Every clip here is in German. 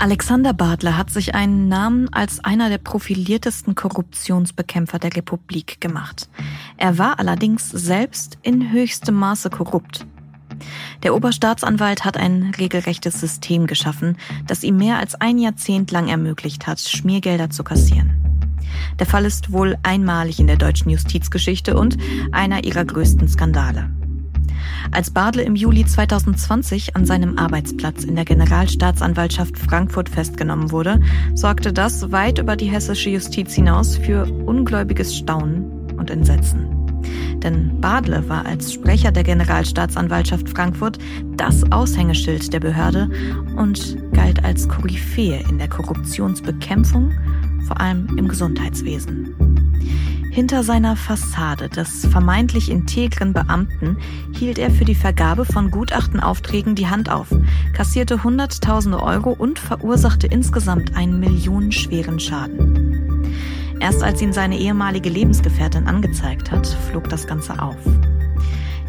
Alexander Bartler hat sich einen Namen als einer der profiliertesten Korruptionsbekämpfer der Republik gemacht. Er war allerdings selbst in höchstem Maße korrupt. Der Oberstaatsanwalt hat ein regelrechtes System geschaffen, das ihm mehr als ein Jahrzehnt lang ermöglicht hat, Schmiergelder zu kassieren. Der Fall ist wohl einmalig in der deutschen Justizgeschichte und einer ihrer größten Skandale. Als Badle im Juli 2020 an seinem Arbeitsplatz in der Generalstaatsanwaltschaft Frankfurt festgenommen wurde, sorgte das weit über die hessische Justiz hinaus für ungläubiges Staunen und Entsetzen. Denn Badle war als Sprecher der Generalstaatsanwaltschaft Frankfurt das Aushängeschild der Behörde und galt als Koryphäe in der Korruptionsbekämpfung, vor allem im Gesundheitswesen. Hinter seiner Fassade des vermeintlich integren Beamten hielt er für die Vergabe von Gutachtenaufträgen die Hand auf, kassierte Hunderttausende Euro und verursachte insgesamt einen millionenschweren Schaden. Erst als ihn seine ehemalige Lebensgefährtin angezeigt hat, flog das Ganze auf.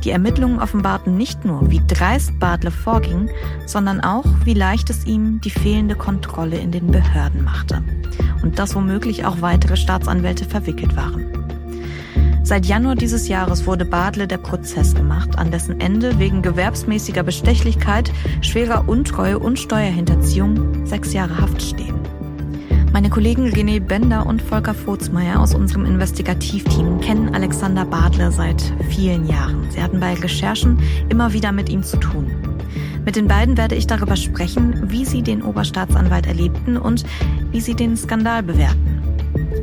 Die Ermittlungen offenbarten nicht nur, wie dreist Bartle vorging, sondern auch, wie leicht es ihm die fehlende Kontrolle in den Behörden machte. Und dass womöglich auch weitere Staatsanwälte verwickelt waren. Seit Januar dieses Jahres wurde Badle der Prozess gemacht, an dessen Ende wegen gewerbsmäßiger Bestechlichkeit, schwerer Untreue und Steuerhinterziehung sechs Jahre Haft stehen. Meine Kollegen René Bender und Volker Vogtsmeier aus unserem Investigativteam kennen Alexander Badle seit vielen Jahren. Sie hatten bei Recherchen immer wieder mit ihm zu tun. Mit den beiden werde ich darüber sprechen, wie sie den Oberstaatsanwalt erlebten und wie sie den Skandal bewerten.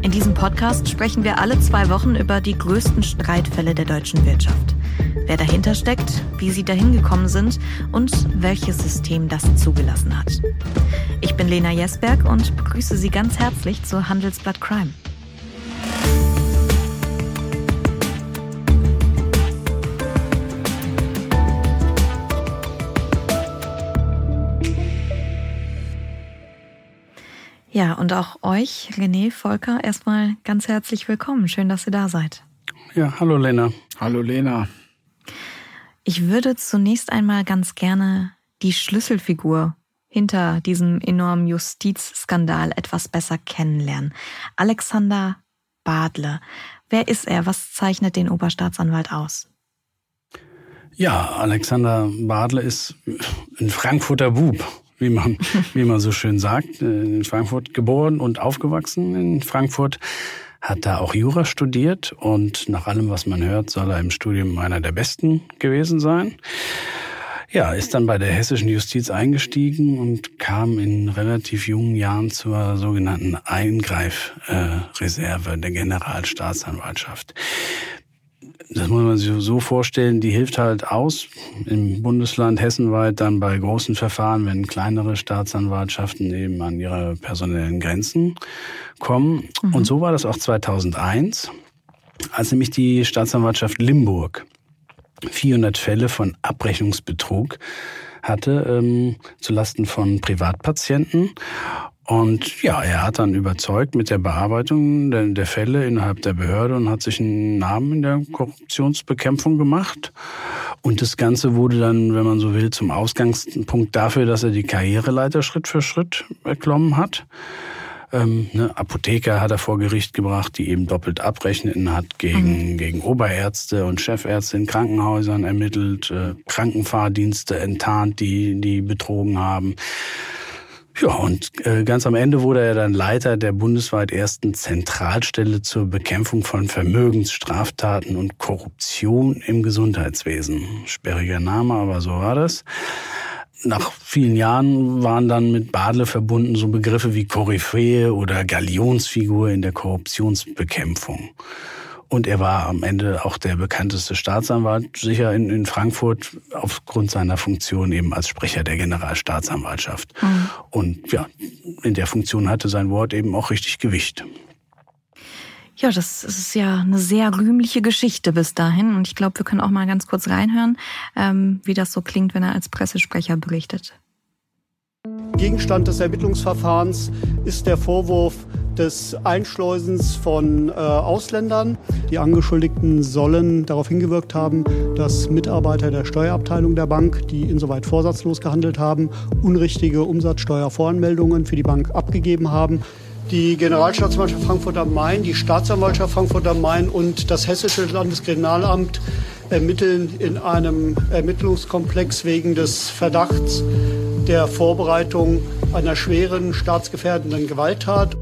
In diesem Podcast sprechen wir alle zwei Wochen über die größten Streitfälle der deutschen Wirtschaft. Wer dahinter steckt, wie sie dahin gekommen sind und welches System das zugelassen hat. Ich bin Lena Jesberg und begrüße Sie ganz herzlich zu Handelsblatt Crime. Ja, und auch euch, René, Volker, erstmal ganz herzlich willkommen. Schön, dass ihr da seid. Ja, hallo Lena. Hallo Lena. Ich würde zunächst einmal ganz gerne die Schlüsselfigur hinter diesem enormen Justizskandal etwas besser kennenlernen. Alexander Badle. Wer ist er? Was zeichnet den Oberstaatsanwalt aus? Ja, Alexander Badle ist ein Frankfurter Bub wie man, wie man so schön sagt, äh, in Frankfurt geboren und aufgewachsen in Frankfurt, hat da auch Jura studiert und nach allem, was man hört, soll er im Studium einer der Besten gewesen sein. Ja, ist dann bei der hessischen Justiz eingestiegen und kam in relativ jungen Jahren zur sogenannten Eingreifreserve der Generalstaatsanwaltschaft das muss man sich so vorstellen, die hilft halt aus im Bundesland hessenweit dann bei großen Verfahren, wenn kleinere Staatsanwaltschaften eben an ihre personellen Grenzen kommen. Mhm. Und so war das auch 2001, als nämlich die Staatsanwaltschaft Limburg 400 Fälle von Abrechnungsbetrug hatte ähm, zulasten von Privatpatienten und ja, er hat dann überzeugt mit der Bearbeitung der, der, Fälle innerhalb der Behörde und hat sich einen Namen in der Korruptionsbekämpfung gemacht. Und das Ganze wurde dann, wenn man so will, zum Ausgangspunkt dafür, dass er die Karriereleiter Schritt für Schritt erklommen hat. Ähm, ne, Apotheker hat er vor Gericht gebracht, die eben doppelt abrechnen hat, gegen, mhm. gegen Oberärzte und Chefärzte in Krankenhäusern ermittelt, äh, Krankenfahrdienste enttarnt, die, die betrogen haben. Ja, und äh, ganz am Ende wurde er dann Leiter der bundesweit ersten Zentralstelle zur Bekämpfung von Vermögensstraftaten und Korruption im Gesundheitswesen. Sperriger Name, aber so war das. Nach vielen Jahren waren dann mit Badle verbunden so Begriffe wie Koryphäe oder Galionsfigur in der Korruptionsbekämpfung. Und er war am Ende auch der bekannteste Staatsanwalt, sicher in, in Frankfurt, aufgrund seiner Funktion eben als Sprecher der Generalstaatsanwaltschaft. Mhm. Und ja, in der Funktion hatte sein Wort eben auch richtig Gewicht. Ja, das ist ja eine sehr rühmliche Geschichte bis dahin. Und ich glaube, wir können auch mal ganz kurz reinhören, ähm, wie das so klingt, wenn er als Pressesprecher berichtet. Gegenstand des Ermittlungsverfahrens ist der Vorwurf des Einschleusens von äh, Ausländern. Die Angeschuldigten sollen darauf hingewirkt haben, dass Mitarbeiter der Steuerabteilung der Bank, die insoweit vorsatzlos gehandelt haben, unrichtige Umsatzsteuervoranmeldungen für die Bank abgegeben haben. Die Generalstaatsanwaltschaft Frankfurt am Main, die Staatsanwaltschaft Frankfurt am Main und das Hessische Landeskriminalamt ermitteln in einem Ermittlungskomplex wegen des Verdachts der Vorbereitung einer schweren staatsgefährdenden Gewalttat.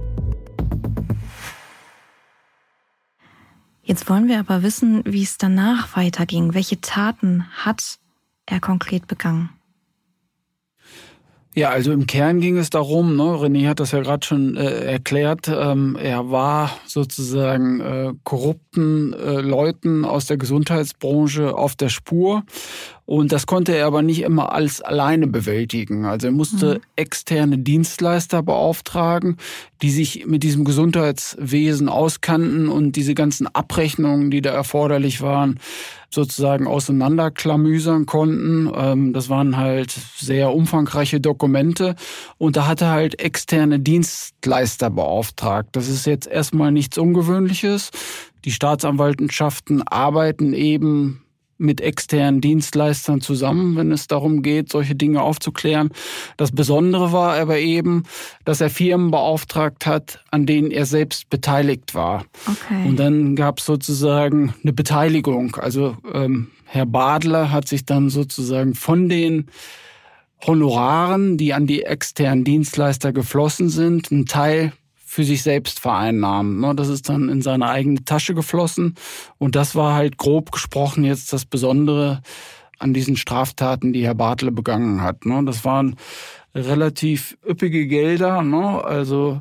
Jetzt wollen wir aber wissen, wie es danach weiterging. Welche Taten hat er konkret begangen? Ja, also im Kern ging es darum, ne, René hat das ja gerade schon äh, erklärt, ähm, er war sozusagen äh, korrupten äh, Leuten aus der Gesundheitsbranche auf der Spur und das konnte er aber nicht immer alles alleine bewältigen. Also er musste mhm. externe Dienstleister beauftragen, die sich mit diesem Gesundheitswesen auskannten und diese ganzen Abrechnungen, die da erforderlich waren, sozusagen auseinanderklamüsern konnten. Ähm, das waren halt sehr umfangreiche Dokumente und da hat er halt externe Dienstleister beauftragt. Das ist jetzt erstmal nichts Ungewöhnliches. Die Staatsanwaltschaften arbeiten eben mit externen Dienstleistern zusammen, wenn es darum geht, solche Dinge aufzuklären. Das Besondere war aber eben, dass er Firmen beauftragt hat, an denen er selbst beteiligt war. Okay. Und dann gab es sozusagen eine Beteiligung. Also ähm, Herr Badler hat sich dann sozusagen von den Honoraren, die an die externen Dienstleister geflossen sind, einen Teil für sich selbst vereinnahmen. Ne? Das ist dann in seine eigene Tasche geflossen. Und das war halt grob gesprochen jetzt das Besondere an diesen Straftaten, die Herr Bartle begangen hat. Ne? Das waren relativ üppige Gelder. Ne? Also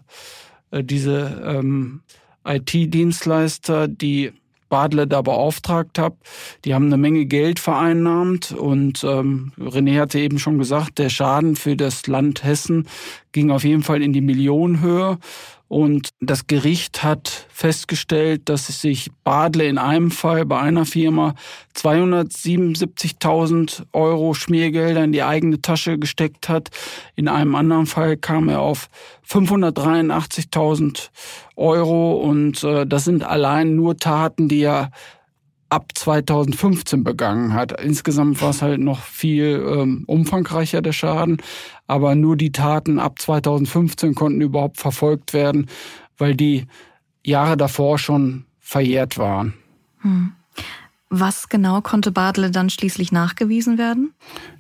äh, diese ähm, IT-Dienstleister, die Badle da beauftragt habe. Die haben eine Menge Geld vereinnahmt und ähm, René hatte eben schon gesagt, der Schaden für das Land Hessen ging auf jeden Fall in die Millionenhöhe und das Gericht hat festgestellt, dass sich Badle in einem Fall bei einer Firma 277.000 Euro Schmiergelder in die eigene Tasche gesteckt hat. In einem anderen Fall kam er auf 583.000 Euro. Und äh, das sind allein nur Taten, die er ab 2015 begangen hat. Insgesamt war es halt noch viel ähm, umfangreicher der Schaden, aber nur die Taten ab 2015 konnten überhaupt verfolgt werden, weil die Jahre davor schon verjährt waren. Hm. Was genau konnte Badle dann schließlich nachgewiesen werden?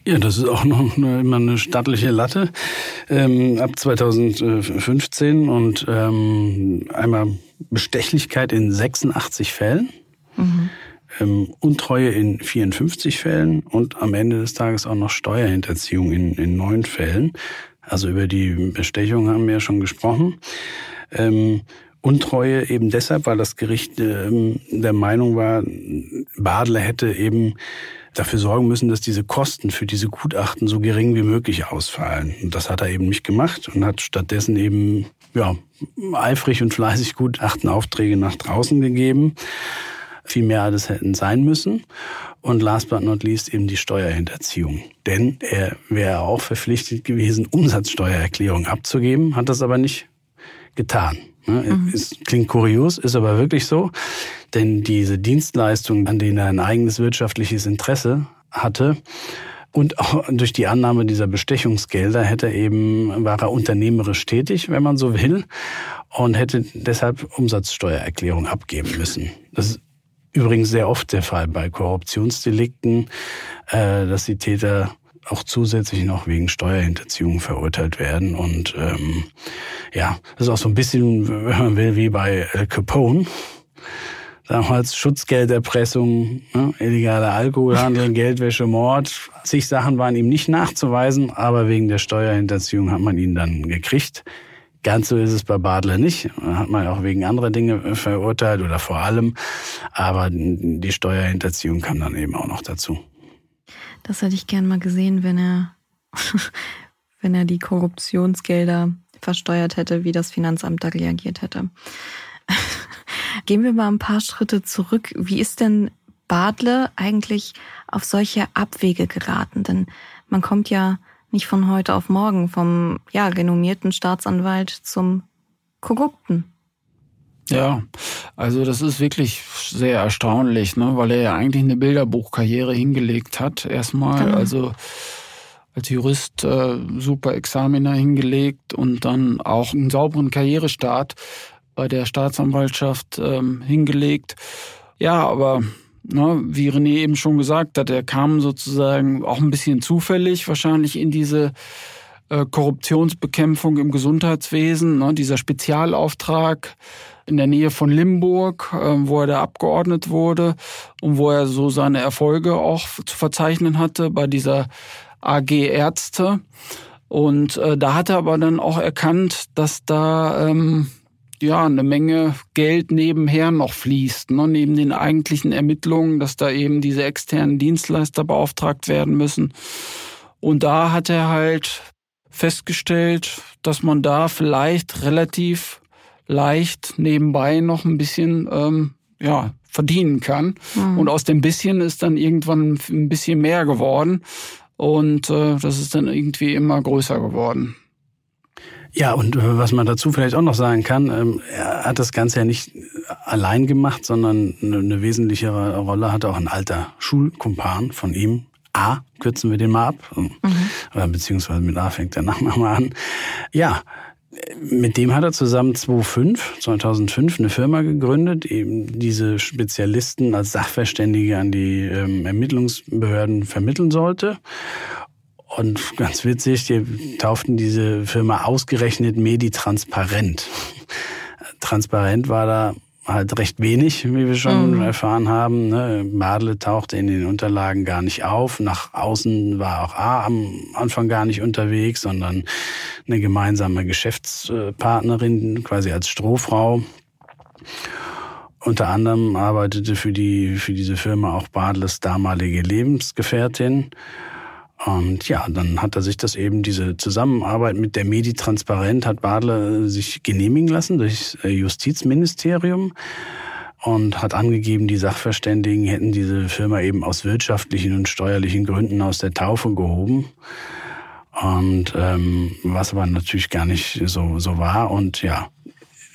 Ja, das ist auch noch eine, immer eine stattliche Latte. Ähm, ab 2015 und ähm, einmal Bestechlichkeit in 86 Fällen. Mhm ähm, Untreue in 54 Fällen und am Ende des Tages auch noch Steuerhinterziehung in, in neun Fällen. Also über die Bestechung haben wir ja schon gesprochen. Ähm, Untreue eben deshalb, weil das Gericht ähm, der Meinung war, Badler hätte eben dafür sorgen müssen, dass diese Kosten für diese Gutachten so gering wie möglich ausfallen. Und das hat er eben nicht gemacht und hat stattdessen eben ja, eifrig und fleißig Gutachtenaufträge nach draußen gegeben viel mehr als hätten sein müssen. Und last but not least eben die Steuerhinterziehung. Denn er wäre auch verpflichtet gewesen, Umsatzsteuererklärung abzugeben, hat das aber nicht getan. Ne? Mhm. Klingt kurios, ist aber wirklich so. Denn diese Dienstleistungen, an denen er ein eigenes wirtschaftliches Interesse hatte, und auch durch die Annahme dieser Bestechungsgelder hätte er eben, war er unternehmerisch tätig, wenn man so will, und hätte deshalb Umsatzsteuererklärung abgeben müssen. Das übrigens sehr oft der Fall bei Korruptionsdelikten, äh, dass die Täter auch zusätzlich noch wegen Steuerhinterziehung verurteilt werden. Und ähm, ja, das ist auch so ein bisschen, wenn man will, wie bei Al Capone. Damals Schutzgelderpressung, ne, illegaler Alkoholhandel, Geldwäsche, Mord. Zig Sachen waren ihm nicht nachzuweisen, aber wegen der Steuerhinterziehung hat man ihn dann gekriegt. Ganz so ist es bei Badler nicht. Hat man auch wegen anderer Dinge verurteilt oder vor allem. Aber die Steuerhinterziehung kam dann eben auch noch dazu. Das hätte ich gern mal gesehen, wenn er, wenn er die Korruptionsgelder versteuert hätte, wie das Finanzamt da reagiert hätte. Gehen wir mal ein paar Schritte zurück. Wie ist denn Badle eigentlich auf solche Abwege geraten? Denn man kommt ja nicht von heute auf morgen vom ja, renommierten Staatsanwalt zum Korrupten. Ja, also das ist wirklich sehr erstaunlich, ne? weil er ja eigentlich eine Bilderbuchkarriere hingelegt hat. Erstmal, genau. also als Jurist äh, super Examiner hingelegt und dann auch einen sauberen Karrierestart bei der Staatsanwaltschaft ähm, hingelegt. Ja, aber ne, wie René eben schon gesagt hat, er kam sozusagen auch ein bisschen zufällig wahrscheinlich in diese äh, Korruptionsbekämpfung im Gesundheitswesen, ne, dieser Spezialauftrag in der Nähe von Limburg, äh, wo er da abgeordnet wurde und wo er so seine Erfolge auch zu verzeichnen hatte bei dieser AG Ärzte. Und äh, da hat er aber dann auch erkannt, dass da ähm, ja eine Menge Geld nebenher noch fließt, ne, neben den eigentlichen Ermittlungen, dass da eben diese externen Dienstleister beauftragt werden müssen. Und da hat er halt festgestellt, dass man da vielleicht relativ leicht nebenbei noch ein bisschen ähm, ja, verdienen kann. Mhm. Und aus dem bisschen ist dann irgendwann ein bisschen mehr geworden. Und äh, das ist dann irgendwie immer größer geworden. Ja, und äh, was man dazu vielleicht auch noch sagen kann, ähm, er hat das Ganze ja nicht allein gemacht, sondern eine wesentlichere Rolle hatte auch ein alter Schulkumpan von ihm. A, kürzen wir den mal ab, mhm. beziehungsweise mit A fängt der Name mal an. Ja, mit dem hat er zusammen 2005, 2005 eine Firma gegründet, eben diese Spezialisten als Sachverständige an die ähm, Ermittlungsbehörden vermitteln sollte. Und ganz witzig, die tauften diese Firma ausgerechnet Medi-Transparent. Transparent war da halt recht wenig, wie wir schon mhm. erfahren haben. Ne? Madle tauchte in den Unterlagen gar nicht auf. Nach außen war auch A am Anfang gar nicht unterwegs, sondern eine gemeinsame Geschäftspartnerin, quasi als Strohfrau. Unter anderem arbeitete für die für diese Firma auch Badles damalige Lebensgefährtin. Und ja, dann hat er sich das eben, diese Zusammenarbeit mit der Medi Transparent, hat Badler sich genehmigen lassen durch das Justizministerium und hat angegeben, die Sachverständigen hätten diese Firma eben aus wirtschaftlichen und steuerlichen Gründen aus der Taufe gehoben. Und ähm, was aber natürlich gar nicht so, so war. Und ja,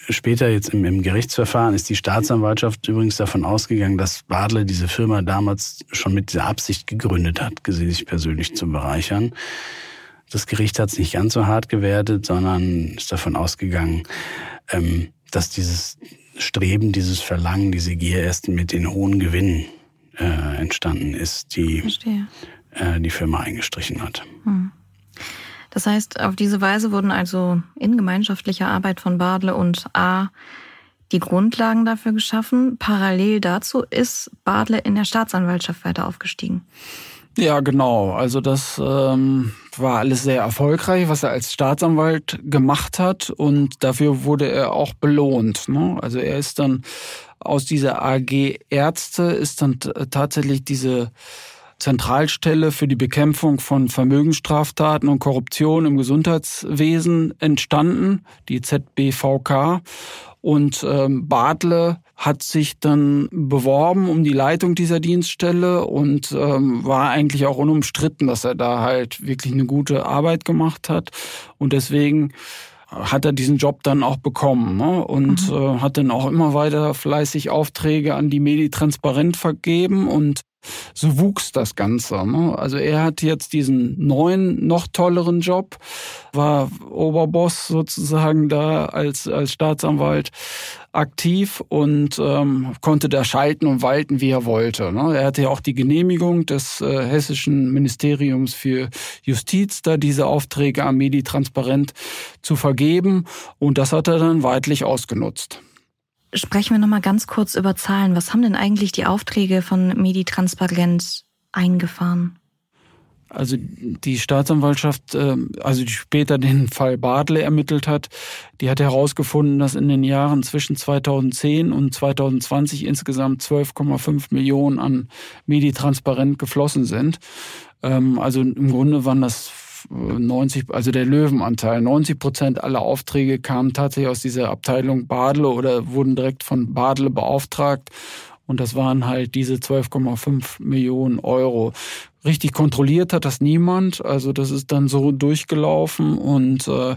später jetzt im, im Gerichtsverfahren ist die Staatsanwaltschaft übrigens davon ausgegangen, dass Badler diese Firma damals schon mit dieser Absicht gegründet hat, sich persönlich zu bereichern. Das Gericht hat es nicht ganz so hart gewertet, sondern ist davon ausgegangen, ähm, dass dieses Streben, dieses Verlangen, diese Gier erst mit den hohen Gewinnen äh, entstanden ist, die äh, die Firma eingestrichen hat. Hm. Das heißt, auf diese Weise wurden also in gemeinschaftlicher Arbeit von Badle und A die Grundlagen dafür geschaffen. Parallel dazu ist Badle in der Staatsanwaltschaft weiter aufgestiegen. Ja, genau. Also das ähm, war alles sehr erfolgreich, was er als Staatsanwalt gemacht hat und dafür wurde er auch belohnt. Ne? Also er ist dann aus dieser AG Ärzte ist dann tatsächlich diese Zentralstelle für die Bekämpfung von Vermögensstraftaten und Korruption im Gesundheitswesen entstanden, die ZBVK. Und ähm, Bartle hat sich dann beworben um die Leitung dieser Dienststelle und ähm, war eigentlich auch unumstritten, dass er da halt wirklich eine gute Arbeit gemacht hat. Und deswegen hat er diesen Job dann auch bekommen ne? und mhm. äh, hat dann auch immer weiter fleißig Aufträge an die Medi Transparent vergeben und so wuchs das Ganze. Ne? Also er hat jetzt diesen neuen, noch tolleren Job, war Oberboss sozusagen da als, als Staatsanwalt aktiv und ähm, konnte da schalten und walten, wie er wollte. Ne? Er hatte ja auch die Genehmigung des äh, hessischen Ministeriums für Justiz, da diese Aufträge am Medi transparent zu vergeben und das hat er dann weitlich ausgenutzt. Sprechen wir noch mal ganz kurz über Zahlen. Was haben denn eigentlich die Aufträge von Medi Transparent eingefahren? Also die Staatsanwaltschaft, ähm, also die später den Fall Badle ermittelt hat, die hat herausgefunden, dass in den Jahren zwischen 2010 und 2020 insgesamt 12,5 Millionen an Medi Transparent geflossen sind. Ähm, also im Grunde waren das 90, also der Löwenanteil, 90 Prozent aller Aufträge kamen tatsächlich aus dieser Abteilung Badle oder wurden direkt von Badle beauftragt. Und das waren halt diese 12,5 Millionen Euro. Richtig kontrolliert hat das niemand. Also das ist dann so durchgelaufen und äh,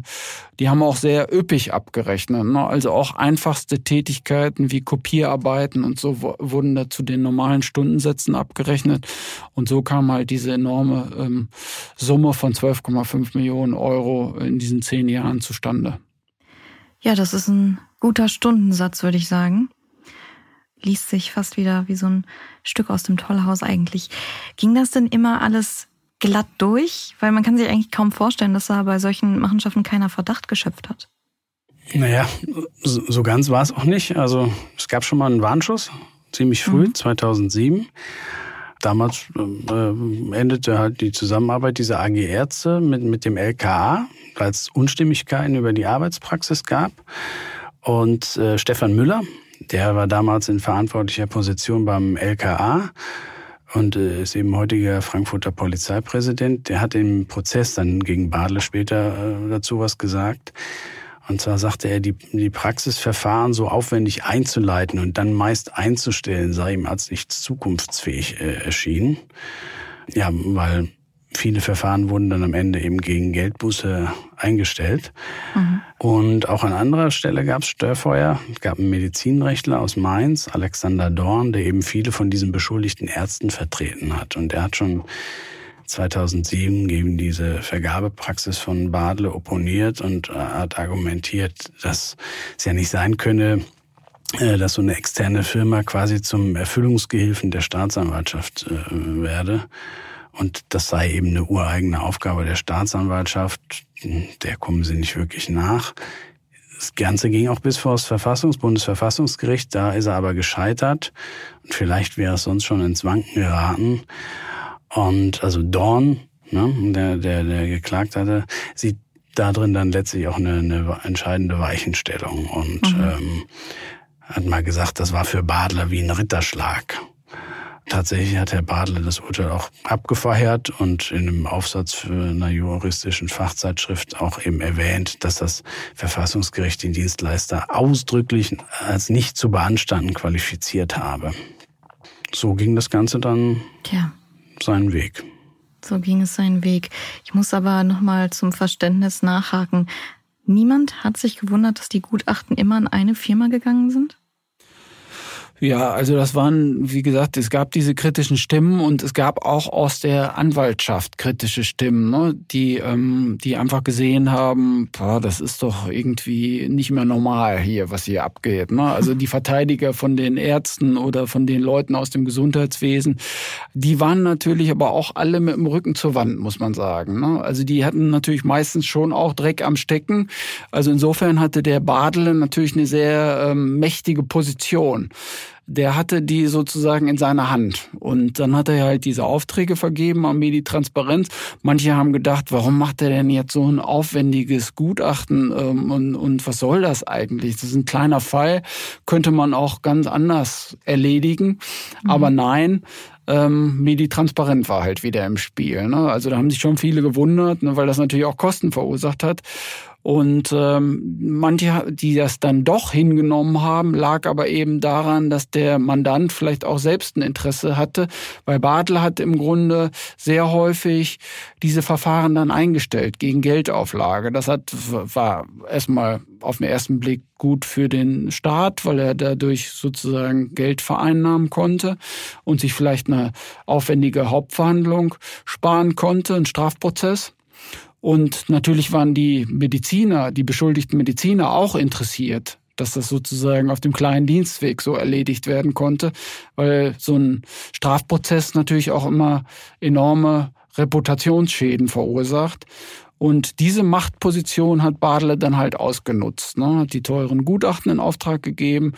die haben auch sehr üppig abgerechnet. Ne? Also auch einfachste Tätigkeiten wie Kopierarbeiten und so wurden da zu den normalen Stundensätzen abgerechnet. Und so kam halt diese enorme ähm, Summe von 12,5 Millionen Euro in diesen zehn Jahren zustande. Ja, das ist ein guter Stundensatz, würde ich sagen liest sich fast wieder wie so ein Stück aus dem Tollhaus eigentlich. Ging das denn immer alles glatt durch? Weil man kann sich eigentlich kaum vorstellen, dass da bei solchen Machenschaften keiner Verdacht geschöpft hat. Naja, so ganz war es auch nicht. Also es gab schon mal einen Warnschuss, ziemlich früh, mhm. 2007. Damals äh, endete halt die Zusammenarbeit dieser AG Ärzte mit, mit dem LKA, weil es Unstimmigkeiten über die Arbeitspraxis gab. Und äh, Stefan Müller, der war damals in verantwortlicher Position beim LKA und äh, ist eben heutiger Frankfurter Polizeipräsident. Der hat im Prozess dann gegen Badle später äh, dazu was gesagt. Und zwar sagte er, die, die Praxisverfahren so aufwendig einzuleiten und dann meist einzustellen, sei ihm als nicht zukunftsfähig äh, erschienen. Ja, weil viele Verfahren wurden dann am Ende eben gegen Geldbuße eingestellt. Mhm. Und auch an anderer Stelle gab es Störfeuer. Es gab einen Medizinrechtler aus Mainz, Alexander Dorn, der eben viele von diesen beschuldigten Ärzten vertreten hat. Und er hat schon 2007 gegen diese Vergabepraxis von Badle opponiert und äh, hat argumentiert, dass es ja nicht sein könne, äh, dass so eine externe Firma quasi zum Erfüllungsgehilfen der Staatsanwaltschaft äh, werde. Und das sei eben eine ureigene Aufgabe der Staatsanwaltschaft. Der kommen sie nicht wirklich nach. Das Ganze ging auch bis vor das Verfassungs Bundesverfassungsgericht. Da ist er aber gescheitert. Und vielleicht wäre es sonst schon ins Wanken geraten. Und also Dorn, ne, der, der, der geklagt hatte, sieht da drin dann letztlich auch eine, eine entscheidende Weichenstellung und mhm. ähm, hat mal gesagt, das war für Badler wie ein Ritterschlag. Tatsächlich hat Herr Badle das Urteil auch abgefeiert und in einem Aufsatz für einer juristischen Fachzeitschrift auch eben erwähnt, dass das Verfassungsgericht den Dienstleister ausdrücklich als nicht zu beanstanden qualifiziert habe. So ging das Ganze dann Tja. seinen Weg. So ging es seinen Weg. Ich muss aber nochmal zum Verständnis nachhaken. Niemand hat sich gewundert, dass die Gutachten immer an eine Firma gegangen sind? Ja, also das waren, wie gesagt, es gab diese kritischen Stimmen und es gab auch aus der Anwaltschaft kritische Stimmen, ne, die, ähm, die einfach gesehen haben, boah, das ist doch irgendwie nicht mehr normal hier, was hier abgeht. Ne? Also die Verteidiger von den Ärzten oder von den Leuten aus dem Gesundheitswesen, die waren natürlich aber auch alle mit dem Rücken zur Wand, muss man sagen. Ne? Also die hatten natürlich meistens schon auch Dreck am Stecken. Also insofern hatte der Badele natürlich eine sehr ähm, mächtige Position der hatte die sozusagen in seiner Hand. Und dann hat er halt diese Aufträge vergeben an Meditransparenz. Manche haben gedacht, warum macht er denn jetzt so ein aufwendiges Gutachten ähm, und, und was soll das eigentlich? Das ist ein kleiner Fall, könnte man auch ganz anders erledigen. Mhm. Aber nein, ähm, Medi-Transparent war halt wieder im Spiel. Ne? Also da haben sich schon viele gewundert, ne, weil das natürlich auch Kosten verursacht hat. Und ähm, manche, die das dann doch hingenommen haben, lag aber eben daran, dass der Mandant vielleicht auch selbst ein Interesse hatte, weil Bartel hat im Grunde sehr häufig diese Verfahren dann eingestellt gegen Geldauflage. Das hat, war erstmal auf den ersten Blick gut für den Staat, weil er dadurch sozusagen Geld vereinnahmen konnte und sich vielleicht eine aufwendige Hauptverhandlung sparen konnte, einen Strafprozess. Und natürlich waren die Mediziner, die beschuldigten Mediziner auch interessiert, dass das sozusagen auf dem kleinen Dienstweg so erledigt werden konnte, weil so ein Strafprozess natürlich auch immer enorme Reputationsschäden verursacht. Und diese Machtposition hat Badle dann halt ausgenutzt, ne? hat die teuren Gutachten in Auftrag gegeben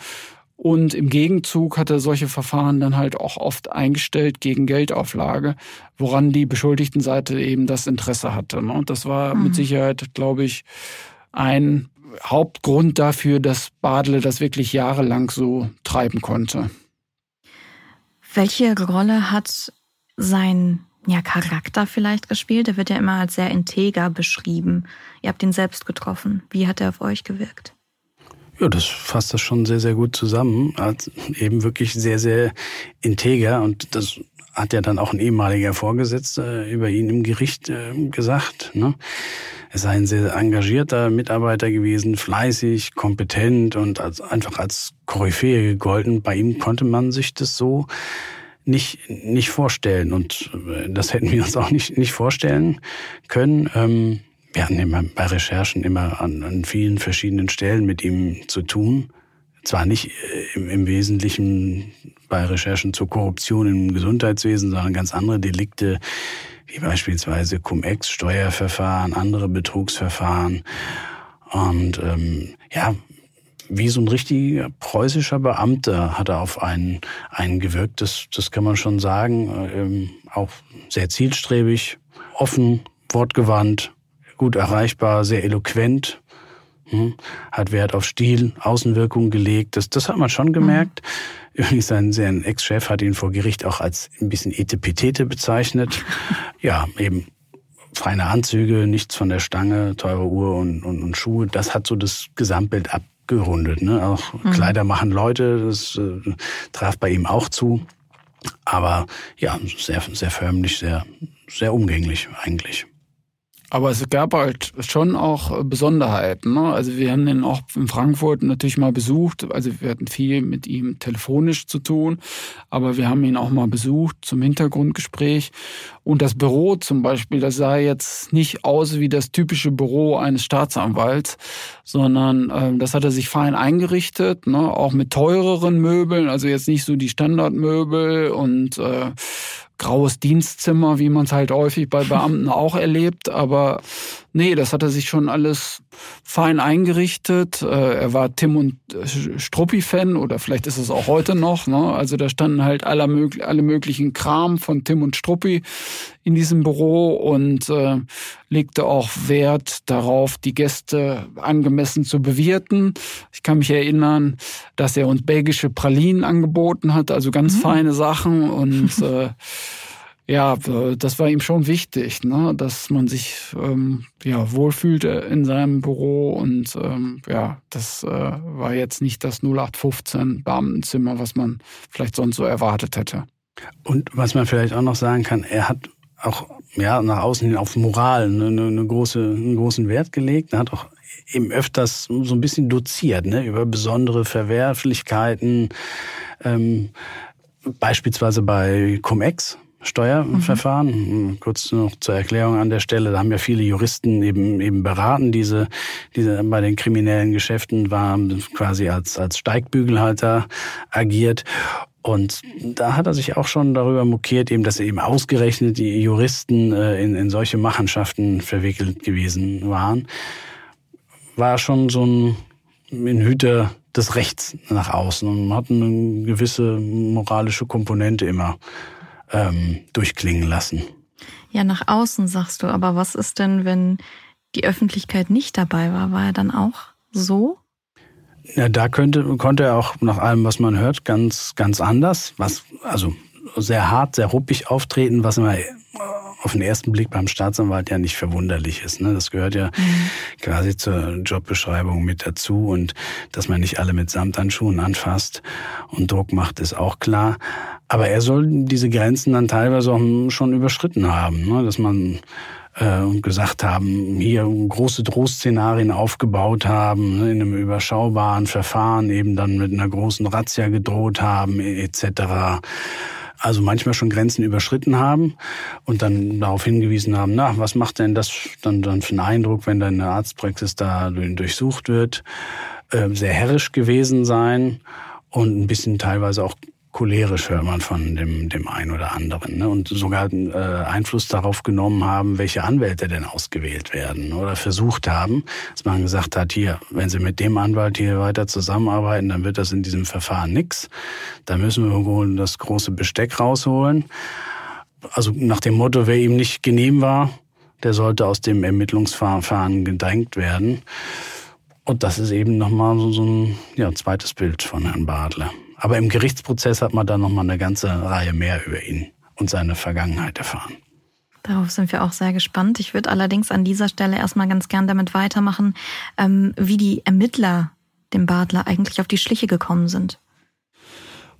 und im Gegenzug hat er solche Verfahren dann halt auch oft eingestellt gegen Geldauflage, woran die Beschuldigtenseite eben das Interesse hatte. Ne? Und das war mhm. mit Sicherheit, glaube ich, ein Hauptgrund dafür, dass Badle das wirklich jahrelang so treiben konnte. Welche Rolle hat sein ja, Charakter vielleicht gespielt? Er wird ja immer als sehr integer beschrieben. Ihr habt ihn selbst getroffen. Wie hat er auf euch gewirkt? Ja, das fasst das schon sehr, sehr gut zusammen. Als eben wirklich sehr, sehr integer und das hat ja dann auch ein ehemaliger Vorgesetzter über ihn im Gericht äh, gesagt. Ne? Er sei ein sehr engagierter Mitarbeiter gewesen, fleißig, kompetent und als, einfach als Koryphäe gegolten. Bei ihm konnte man sich das so nicht, nicht vorstellen. Und äh, das hätten wir uns auch nicht, nicht vorstellen können. Ähm, wir hatten immer bei Recherchen immer an, an vielen verschiedenen Stellen mit ihm zu tun. Zwar nicht äh, im, im Wesentlichen bei Recherchen zur Korruption im Gesundheitswesen, sondern ganz andere Delikte, wie beispielsweise Cum-Ex, Steuerverfahren, andere Betrugsverfahren. Und ähm, ja, wie so ein richtiger preußischer Beamter hat er auf einen, einen gewirkt. Das, das kann man schon sagen. Ähm, auch sehr zielstrebig, offen, wortgewandt, gut erreichbar, sehr eloquent. Hm, hat Wert auf Stil, Außenwirkung gelegt. Das, das hat man schon gemerkt. Mhm. Übrigens, sein, sein Ex-Chef hat ihn vor Gericht auch als ein bisschen Etepetete bezeichnet. ja, eben feine Anzüge, nichts von der Stange, teure Uhr und, und, und Schuhe. Das hat so das Gesamtbild abgerundet. Ne? Auch mhm. Kleider machen Leute, das äh, traf bei ihm auch zu. Aber ja, sehr, sehr förmlich, sehr, sehr umgänglich eigentlich. Aber es gab halt schon auch Besonderheiten. Ne? Also wir haben den auch in Frankfurt natürlich mal besucht. Also wir hatten viel mit ihm telefonisch zu tun, aber wir haben ihn auch mal besucht zum Hintergrundgespräch. Und das Büro zum Beispiel, das sah jetzt nicht aus wie das typische Büro eines Staatsanwalts, sondern äh, das hat er sich fein eingerichtet, ne? auch mit teureren Möbeln, also jetzt nicht so die Standardmöbel und äh, graues Dienstzimmer, wie man es halt häufig bei Beamten auch erlebt. Aber nee, das hat er sich schon alles fein eingerichtet. Äh, er war Tim und äh, Struppi-Fan oder vielleicht ist es auch heute noch. Ne? Also da standen halt alle, alle möglichen Kram von Tim und Struppi in diesem Büro und äh, legte auch Wert darauf, die Gäste angemessen zu bewirten. Ich kann mich erinnern, dass er uns belgische Pralinen angeboten hat, also ganz mhm. feine Sachen und äh, ja, das war ihm schon wichtig, ne? dass man sich ähm, ja, wohlfühlte in seinem Büro und ähm, ja, das äh, war jetzt nicht das 0815 Beamtenzimmer, was man vielleicht sonst so erwartet hätte. Und was man vielleicht auch noch sagen kann, er hat auch ja, nach außen hin auf Moral eine, eine große, einen großen Wert gelegt. Er hat auch eben öfters so ein bisschen doziert ne, über besondere Verwerflichkeiten. Ähm, beispielsweise bei Cum-Ex, Steuerverfahren. Mhm. Kurz noch zur Erklärung an der Stelle. Da haben ja viele Juristen eben, eben beraten, diese, diese bei den kriminellen Geschäften waren quasi als, als Steigbügelhalter agiert. Und da hat er sich auch schon darüber mokiert, eben, dass eben ausgerechnet die Juristen äh, in, in solche Machenschaften verwickelt gewesen waren. War schon so ein, ein Hüter des Rechts nach außen und hat eine gewisse moralische Komponente immer ähm, durchklingen lassen. Ja, nach außen sagst du, aber was ist denn, wenn die Öffentlichkeit nicht dabei war? War er dann auch so? Ja, da könnte, konnte er auch nach allem, was man hört, ganz, ganz anders, was, also sehr hart, sehr ruppig auftreten, was immer auf den ersten Blick beim Staatsanwalt ja nicht verwunderlich ist. Ne? Das gehört ja mhm. quasi zur Jobbeschreibung mit dazu und dass man nicht alle mit Samthandschuhen anfasst und Druck macht, ist auch klar. Aber er soll diese Grenzen dann teilweise auch schon überschritten haben, ne? dass man äh, gesagt haben, hier große Drohszenarien aufgebaut haben, ne, in einem überschaubaren Verfahren eben dann mit einer großen Razzia gedroht haben, etc also manchmal schon Grenzen überschritten haben und dann darauf hingewiesen haben, na, was macht denn das dann, dann für einen Eindruck, wenn deine Arztpraxis da durchsucht wird, äh, sehr herrisch gewesen sein und ein bisschen teilweise auch cholerisch hört man von dem, dem einen oder anderen. Ne? Und sogar äh, Einfluss darauf genommen haben, welche Anwälte denn ausgewählt werden oder versucht haben, dass man gesagt hat, hier, wenn Sie mit dem Anwalt hier weiter zusammenarbeiten, dann wird das in diesem Verfahren nix. Da müssen wir wohl das große Besteck rausholen. Also nach dem Motto, wer ihm nicht genehm war, der sollte aus dem Ermittlungsverfahren gedrängt werden. Und das ist eben nochmal so, so ein ja, zweites Bild von Herrn Badler. Aber im Gerichtsprozess hat man dann nochmal eine ganze Reihe mehr über ihn und seine Vergangenheit erfahren. Darauf sind wir auch sehr gespannt. Ich würde allerdings an dieser Stelle erstmal ganz gern damit weitermachen, ähm, wie die Ermittler dem Badler eigentlich auf die Schliche gekommen sind.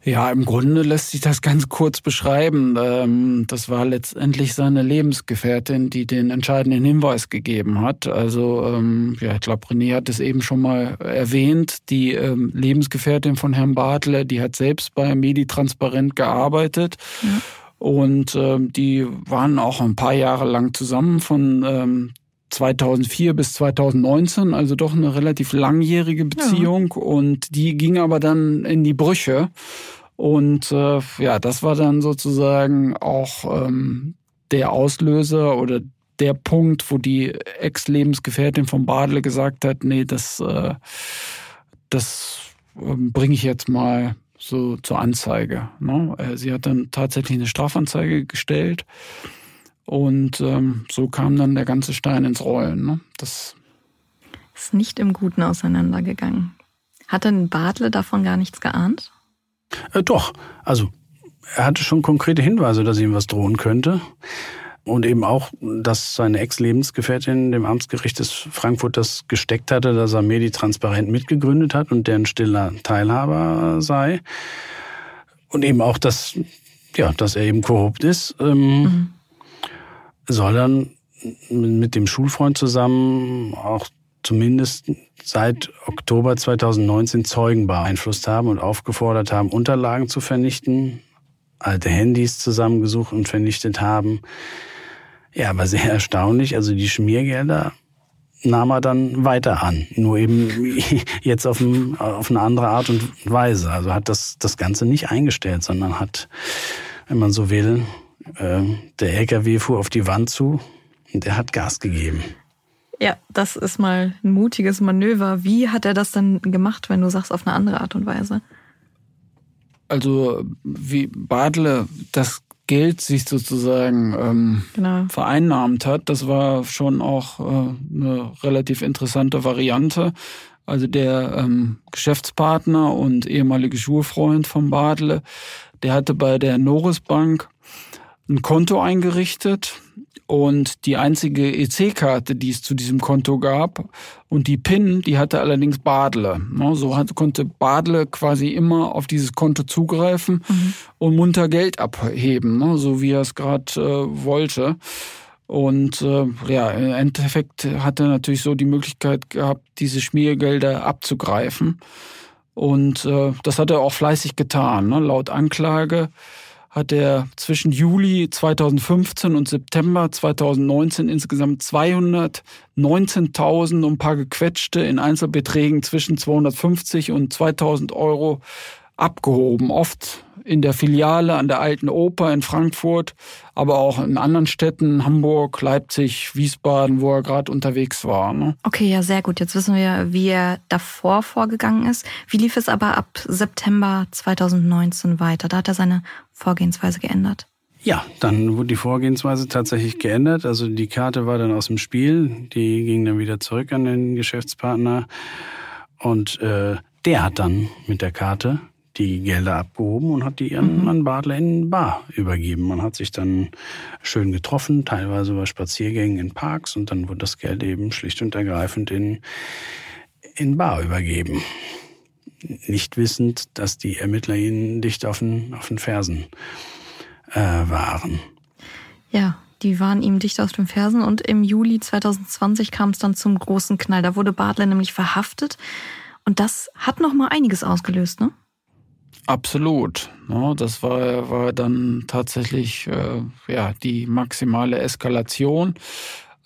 Ja, im Grunde lässt sich das ganz kurz beschreiben. Ähm, das war letztendlich seine Lebensgefährtin, die den entscheidenden Hinweis gegeben hat. Also, ähm, ja, ich glaube, René hat es eben schon mal erwähnt. Die ähm, Lebensgefährtin von Herrn Bartle, die hat selbst bei Meditransparent gearbeitet. Ja. Und die waren auch ein paar Jahre lang zusammen von 2004 bis 2019, also doch eine relativ langjährige Beziehung ja. und die ging aber dann in die Brüche und äh, ja, das war dann sozusagen auch ähm, der Auslöser oder der Punkt, wo die Ex-Lebensgefährtin von Badle gesagt hat, nee, das, äh, das äh, bringe ich jetzt mal so zur Anzeige. Ne? Äh, sie hat dann tatsächlich eine Strafanzeige gestellt und ähm, so kam dann der ganze Stein ins Rollen. Ne? Das ist nicht im Guten auseinandergegangen. Hat denn Bartle davon gar nichts geahnt? Äh, doch, also er hatte schon konkrete Hinweise, dass ihm was drohen könnte. Und eben auch, dass seine Ex-Lebensgefährtin dem Amtsgericht des Frankfurt das gesteckt hatte, dass er Medi transparent mitgegründet hat und deren stiller Teilhaber sei. Und eben auch, dass, ja, dass er eben korrupt ist. Ähm, mhm soll dann mit dem Schulfreund zusammen auch zumindest seit Oktober 2019 Zeugen beeinflusst haben und aufgefordert haben, Unterlagen zu vernichten, alte Handys zusammengesucht und vernichtet haben. Ja, aber sehr erstaunlich. Also die Schmiergelder nahm er dann weiter an. Nur eben jetzt auf, ein, auf eine andere Art und Weise. Also hat das, das Ganze nicht eingestellt, sondern hat, wenn man so will, ähm, der LKW fuhr auf die Wand zu und er hat Gas gegeben. Ja, das ist mal ein mutiges Manöver. Wie hat er das denn gemacht, wenn du sagst, auf eine andere Art und Weise? Also wie Badle das Geld sich sozusagen ähm, genau. vereinnahmt hat, das war schon auch äh, eine relativ interessante Variante. Also der ähm, Geschäftspartner und ehemalige Schulfreund von Badle, der hatte bei der Norris Bank ein Konto eingerichtet und die einzige EC-Karte, die es zu diesem Konto gab und die PIN, die hatte allerdings Badle. So hat, konnte Badle quasi immer auf dieses Konto zugreifen mhm. und munter Geld abheben, ne? so wie er es gerade äh, wollte. Und äh, ja, im Endeffekt hat er natürlich so die Möglichkeit gehabt, diese Schmiergelder abzugreifen. Und äh, das hat er auch fleißig getan. Ne? Laut Anklage hat er zwischen Juli 2015 und September 2019 insgesamt 219.000 und ein paar gequetschte in Einzelbeträgen zwischen 250 und 2000 Euro abgehoben. Oft in der Filiale an der Alten Oper in Frankfurt, aber auch in anderen Städten, Hamburg, Leipzig, Wiesbaden, wo er gerade unterwegs war. Ne? Okay, ja, sehr gut. Jetzt wissen wir, wie er davor vorgegangen ist. Wie lief es aber ab September 2019 weiter? Da hat er seine Vorgehensweise geändert. Ja, dann wurde die Vorgehensweise tatsächlich geändert. Also die Karte war dann aus dem Spiel, die ging dann wieder zurück an den Geschäftspartner und äh, der hat dann mit der Karte die Gelder abgehoben und hat die an, mhm. an Badler in Bar übergeben. Man hat sich dann schön getroffen, teilweise bei Spaziergängen in Parks und dann wurde das Geld eben schlicht und ergreifend in, in Bar übergeben. Nicht wissend, dass die Ermittler ihnen dicht auf den, auf den Fersen äh, waren. Ja, die waren ihm dicht auf den Fersen und im Juli 2020 kam es dann zum großen Knall. Da wurde Badler nämlich verhaftet und das hat noch mal einiges ausgelöst, ne? Absolut. Das war, war dann tatsächlich äh, ja, die maximale Eskalation.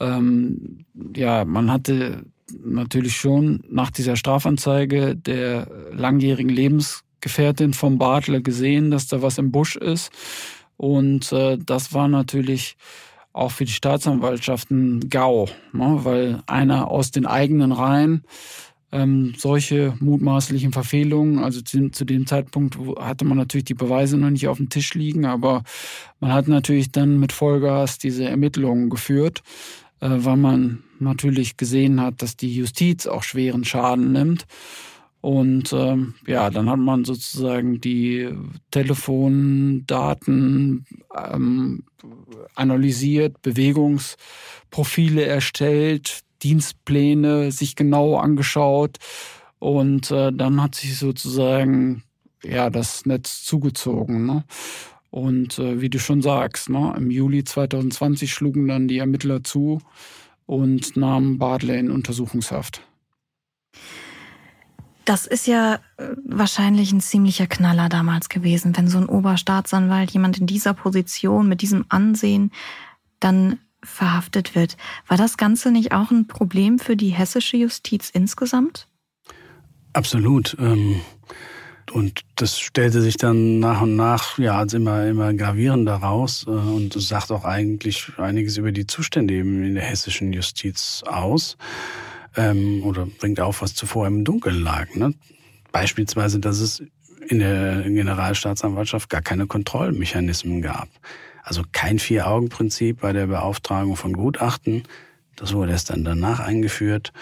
Ähm, ja, man hatte natürlich schon nach dieser Strafanzeige der langjährigen Lebensgefährtin von Bartle gesehen, dass da was im Busch ist. Und äh, das war natürlich auch für die Staatsanwaltschaft ein GAU, ne? weil einer aus den eigenen Reihen ähm, solche mutmaßlichen Verfehlungen. Also zu, zu, dem Zeitpunkt hatte man natürlich die Beweise noch nicht auf dem Tisch liegen, aber man hat natürlich dann mit Vollgas diese Ermittlungen geführt, äh, weil man natürlich gesehen hat, dass die Justiz auch schweren Schaden nimmt. Und ähm, ja, dann hat man sozusagen die Telefondaten ähm, analysiert, Bewegungsprofile erstellt, Dienstpläne sich genau angeschaut und äh, dann hat sich sozusagen ja das Netz zugezogen. Ne? Und äh, wie du schon sagst, ne, im Juli 2020 schlugen dann die Ermittler zu und nahmen Badle in Untersuchungshaft. Das ist ja äh, wahrscheinlich ein ziemlicher Knaller damals gewesen, wenn so ein Oberstaatsanwalt, jemand in dieser Position, mit diesem Ansehen, dann verhaftet wird. War das Ganze nicht auch ein Problem für die hessische Justiz insgesamt? Absolut. Ähm, und das stellte sich dann nach und nach ja als immer immer gravierender raus äh, und sagt auch eigentlich einiges über die Zustände eben in der hessischen Justiz aus ähm, oder bringt auf, was zuvor im Dunkeln lag. Ne? Beispielsweise, dass es in der Generalstaatsanwaltschaft gar keine Kontrollmechanismen gab. Also kein Vier-Augen-Prinzip bei der Beauftragung von Gutachten. Das wurde erst dann danach eingeführt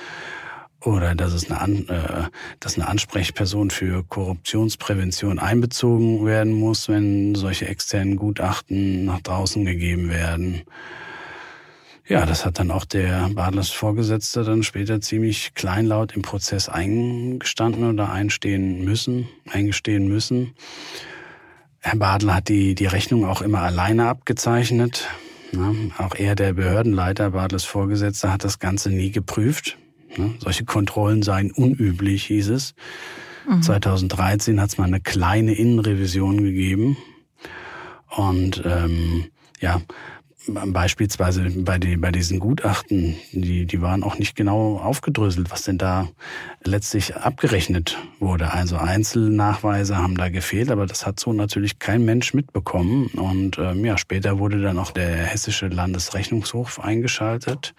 oder dass es eine, äh, dass eine Ansprechperson für Korruptionsprävention einbezogen werden muss, wenn solche externen Gutachten nach draußen gegeben werden. Ja, das hat dann auch der Badlers Vorgesetzte dann später ziemlich kleinlaut im Prozess eingestanden oder einstehen müssen, eingestehen müssen. Herr Badler hat die, die Rechnung auch immer alleine abgezeichnet. Ja, auch er, der Behördenleiter, Badlers Vorgesetzte, hat das Ganze nie geprüft. Ne? Solche Kontrollen seien unüblich, hieß es. Mhm. 2013 hat es mal eine kleine Innenrevision gegeben. Und ähm, ja, beispielsweise bei, die, bei diesen Gutachten, die, die waren auch nicht genau aufgedröselt, was denn da letztlich abgerechnet wurde. Also Einzelnachweise haben da gefehlt, aber das hat so natürlich kein Mensch mitbekommen. Und ähm, ja, später wurde dann auch der Hessische Landesrechnungshof eingeschaltet.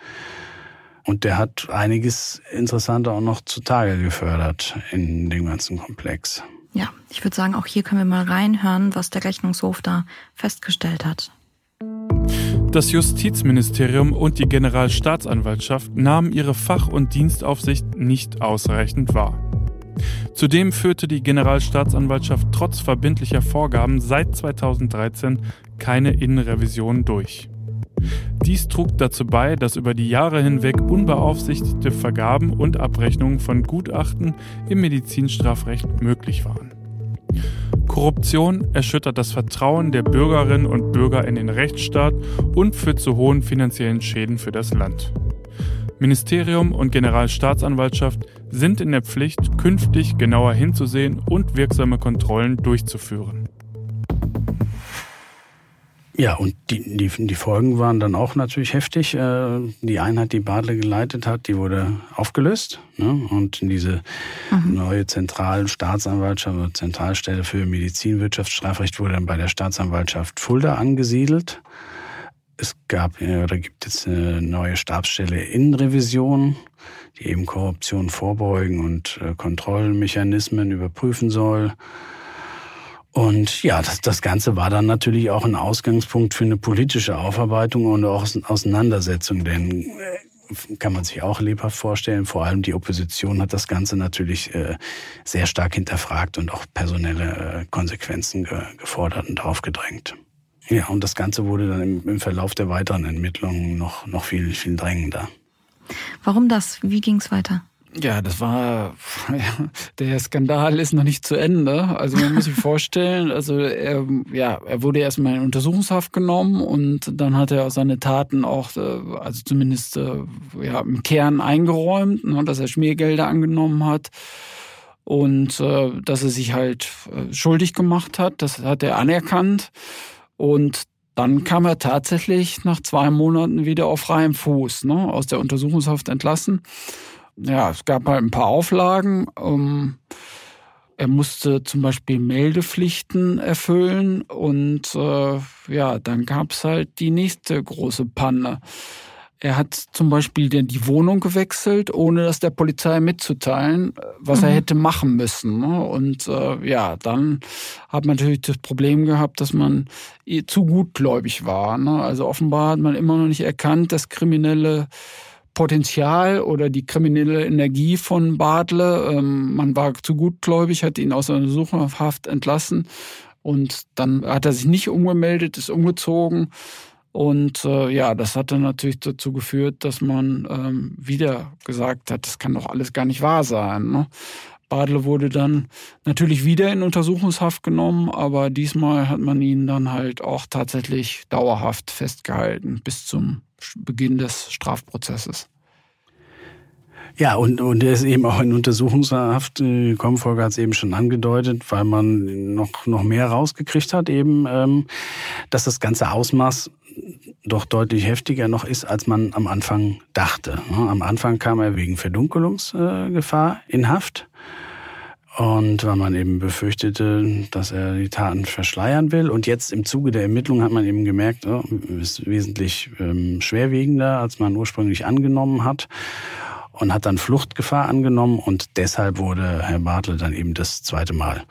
Und der hat einiges Interessanter auch noch zutage gefördert in dem ganzen Komplex. Ja, ich würde sagen, auch hier können wir mal reinhören, was der Rechnungshof da festgestellt hat. Das Justizministerium und die Generalstaatsanwaltschaft nahmen ihre Fach- und Dienstaufsicht nicht ausreichend wahr. Zudem führte die Generalstaatsanwaltschaft trotz verbindlicher Vorgaben seit 2013 keine Innenrevision durch. Dies trug dazu bei, dass über die Jahre hinweg unbeaufsichtigte Vergaben und Abrechnungen von Gutachten im Medizinstrafrecht möglich waren. Korruption erschüttert das Vertrauen der Bürgerinnen und Bürger in den Rechtsstaat und führt zu hohen finanziellen Schäden für das Land. Ministerium und Generalstaatsanwaltschaft sind in der Pflicht, künftig genauer hinzusehen und wirksame Kontrollen durchzuführen. Ja, und die, die, die Folgen waren dann auch natürlich heftig. Äh, die Einheit, die Badle geleitet hat, die wurde aufgelöst. Ne? Und diese mhm. neue Zentralstaatsanwaltschaft oder Zentralstelle für Medizinwirtschaftsstrafrecht wurde dann bei der Staatsanwaltschaft Fulda angesiedelt. Es gab äh, oder gibt jetzt eine neue Stabsstelle Innenrevision, die eben Korruption vorbeugen und äh, Kontrollmechanismen überprüfen soll. Und ja, das, das Ganze war dann natürlich auch ein Ausgangspunkt für eine politische Aufarbeitung und auch Auseinandersetzung, denn äh, kann man sich auch lebhaft vorstellen. Vor allem die Opposition hat das Ganze natürlich äh, sehr stark hinterfragt und auch personelle äh, Konsequenzen ge gefordert und aufgedrängt. Ja, und das Ganze wurde dann im, im Verlauf der weiteren Ermittlungen noch, noch viel, viel drängender. Warum das? Wie ging es weiter? Ja, das war, der Skandal ist noch nicht zu Ende. Also man muss sich vorstellen, also er, ja, er wurde erstmal in Untersuchungshaft genommen und dann hat er seine Taten auch, äh, also zumindest äh, ja, im Kern eingeräumt, ne, dass er Schmiergelder angenommen hat und äh, dass er sich halt schuldig gemacht hat. Das hat er anerkannt und dann kam er tatsächlich nach zwei Monaten wieder auf freiem Fuß, ne, aus der Untersuchungshaft entlassen ja, es gab halt ein paar Auflagen. Ähm, er musste zum Beispiel Meldepflichten erfüllen und äh, ja, dann gab es halt die nächste große Panne. Er hat zum Beispiel die Wohnung gewechselt, ohne das der Polizei mitzuteilen, was mhm. er hätte machen müssen. Ne? Und äh, ja, dann hat man natürlich das Problem gehabt, dass man zu gutgläubig war. Ne? Also offenbar hat man immer noch nicht erkannt, dass Kriminelle Potenzial oder die kriminelle Energie von Badle. Ähm, man war zu gutgläubig, hat ihn aus einer Suchhaft entlassen und dann hat er sich nicht umgemeldet, ist umgezogen. Und äh, ja, das hat dann natürlich dazu geführt, dass man ähm, wieder gesagt hat, das kann doch alles gar nicht wahr sein. Ne? Badle wurde dann natürlich wieder in Untersuchungshaft genommen, aber diesmal hat man ihn dann halt auch tatsächlich dauerhaft festgehalten bis zum Beginn des Strafprozesses. Ja, und, und er ist eben auch in Untersuchungshaft äh, gekommen, Volker hat es eben schon angedeutet, weil man noch, noch mehr rausgekriegt hat, eben, ähm, dass das ganze Ausmaß doch deutlich heftiger noch ist, als man am Anfang dachte. Am Anfang kam er wegen Verdunkelungsgefahr in Haft. Und weil man eben befürchtete, dass er die Taten verschleiern will. Und jetzt im Zuge der Ermittlungen hat man eben gemerkt, oh, ist wesentlich ähm, schwerwiegender, als man ursprünglich angenommen hat. Und hat dann Fluchtgefahr angenommen. Und deshalb wurde Herr Bartel dann eben das zweite Mal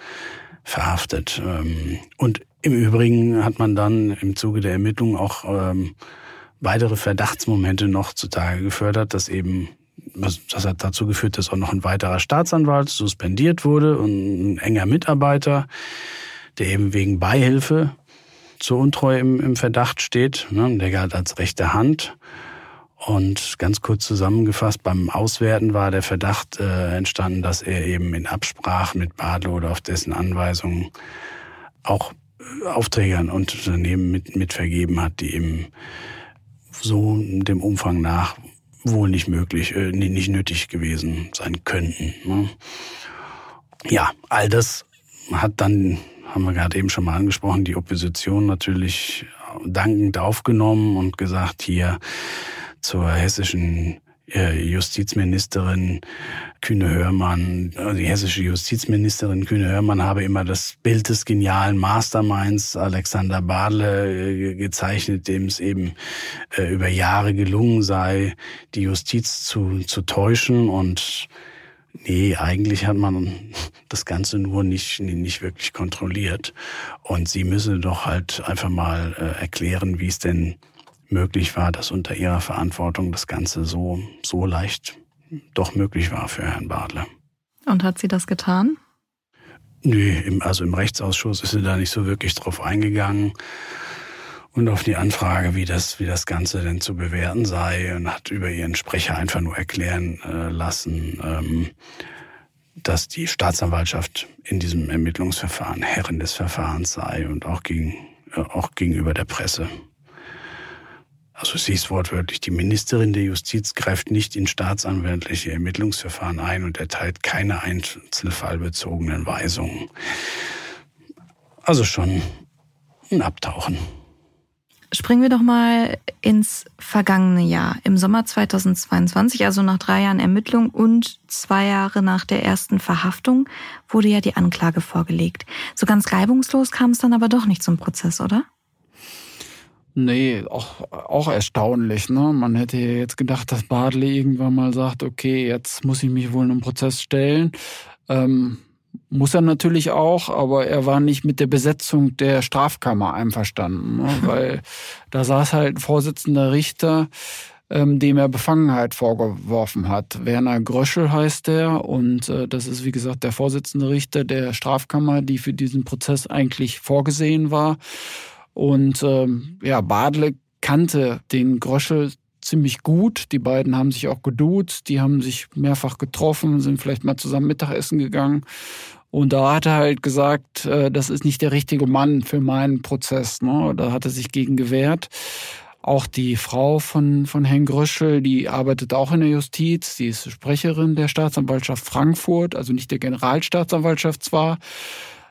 verhaftet. Ähm, und im Übrigen hat man dann im Zuge der Ermittlungen auch ähm, weitere Verdachtsmomente noch zutage gefördert, dass eben das hat dazu geführt, dass auch noch ein weiterer Staatsanwalt suspendiert wurde und ein enger Mitarbeiter, der eben wegen Beihilfe zur Untreue im, im Verdacht steht. Ne, der galt als rechte Hand. Und ganz kurz zusammengefasst, beim Auswerten war der Verdacht äh, entstanden, dass er eben in Absprache mit Badlo oder auf dessen Anweisungen auch Aufträgern und Unternehmen mit vergeben hat, die eben so dem Umfang nach wohl nicht möglich, äh, nicht nötig gewesen sein könnten. Ne? Ja, all das hat dann, haben wir gerade eben schon mal angesprochen, die Opposition natürlich dankend aufgenommen und gesagt, hier zur hessischen Justizministerin Kühne Hörmann, äh, die hessische Justizministerin Kühne Hörmann habe immer das Bild des genialen Masterminds Alexander Badle äh, gezeichnet, dem es eben über Jahre gelungen sei, die Justiz zu, zu täuschen und Nee, eigentlich hat man das Ganze nur nicht, nicht wirklich kontrolliert. Und sie müsse doch halt einfach mal erklären, wie es denn möglich war, dass unter ihrer Verantwortung das Ganze so, so leicht doch möglich war für Herrn Badler. Und hat sie das getan? Nö, also im Rechtsausschuss ist sie da nicht so wirklich drauf eingegangen. Und auf die Anfrage, wie das, wie das Ganze denn zu bewerten sei, und hat über ihren Sprecher einfach nur erklären äh, lassen, ähm, dass die Staatsanwaltschaft in diesem Ermittlungsverfahren Herrin des Verfahrens sei und auch, gegen, äh, auch gegenüber der Presse. Also sie ist wortwörtlich, die Ministerin der Justiz greift nicht in staatsanwaltliche Ermittlungsverfahren ein und erteilt keine einzelfallbezogenen Weisungen. Also schon ein Abtauchen. Springen wir doch mal ins vergangene Jahr. Im Sommer 2022, also nach drei Jahren Ermittlung und zwei Jahre nach der ersten Verhaftung, wurde ja die Anklage vorgelegt. So ganz reibungslos kam es dann aber doch nicht zum Prozess, oder? Nee, auch, auch erstaunlich. Ne? Man hätte jetzt gedacht, dass Badle irgendwann mal sagt, okay, jetzt muss ich mich wohl in einen Prozess stellen. Ähm, muss er natürlich auch, aber er war nicht mit der Besetzung der Strafkammer einverstanden, ne? weil da saß halt ein Vorsitzender Richter, ähm, dem er Befangenheit vorgeworfen hat. Werner Gröschel heißt der und äh, das ist wie gesagt der Vorsitzende Richter der Strafkammer, die für diesen Prozess eigentlich vorgesehen war. Und ähm, ja, Badle kannte den Gröschel ziemlich gut. Die beiden haben sich auch geduzt, die haben sich mehrfach getroffen, sind vielleicht mal zusammen Mittagessen gegangen. Und da hat er halt gesagt, äh, das ist nicht der richtige Mann für meinen Prozess. Ne? Da hat er sich gegen gewehrt. Auch die Frau von, von Herrn Gröschel, die arbeitet auch in der Justiz, die ist Sprecherin der Staatsanwaltschaft Frankfurt, also nicht der Generalstaatsanwaltschaft zwar,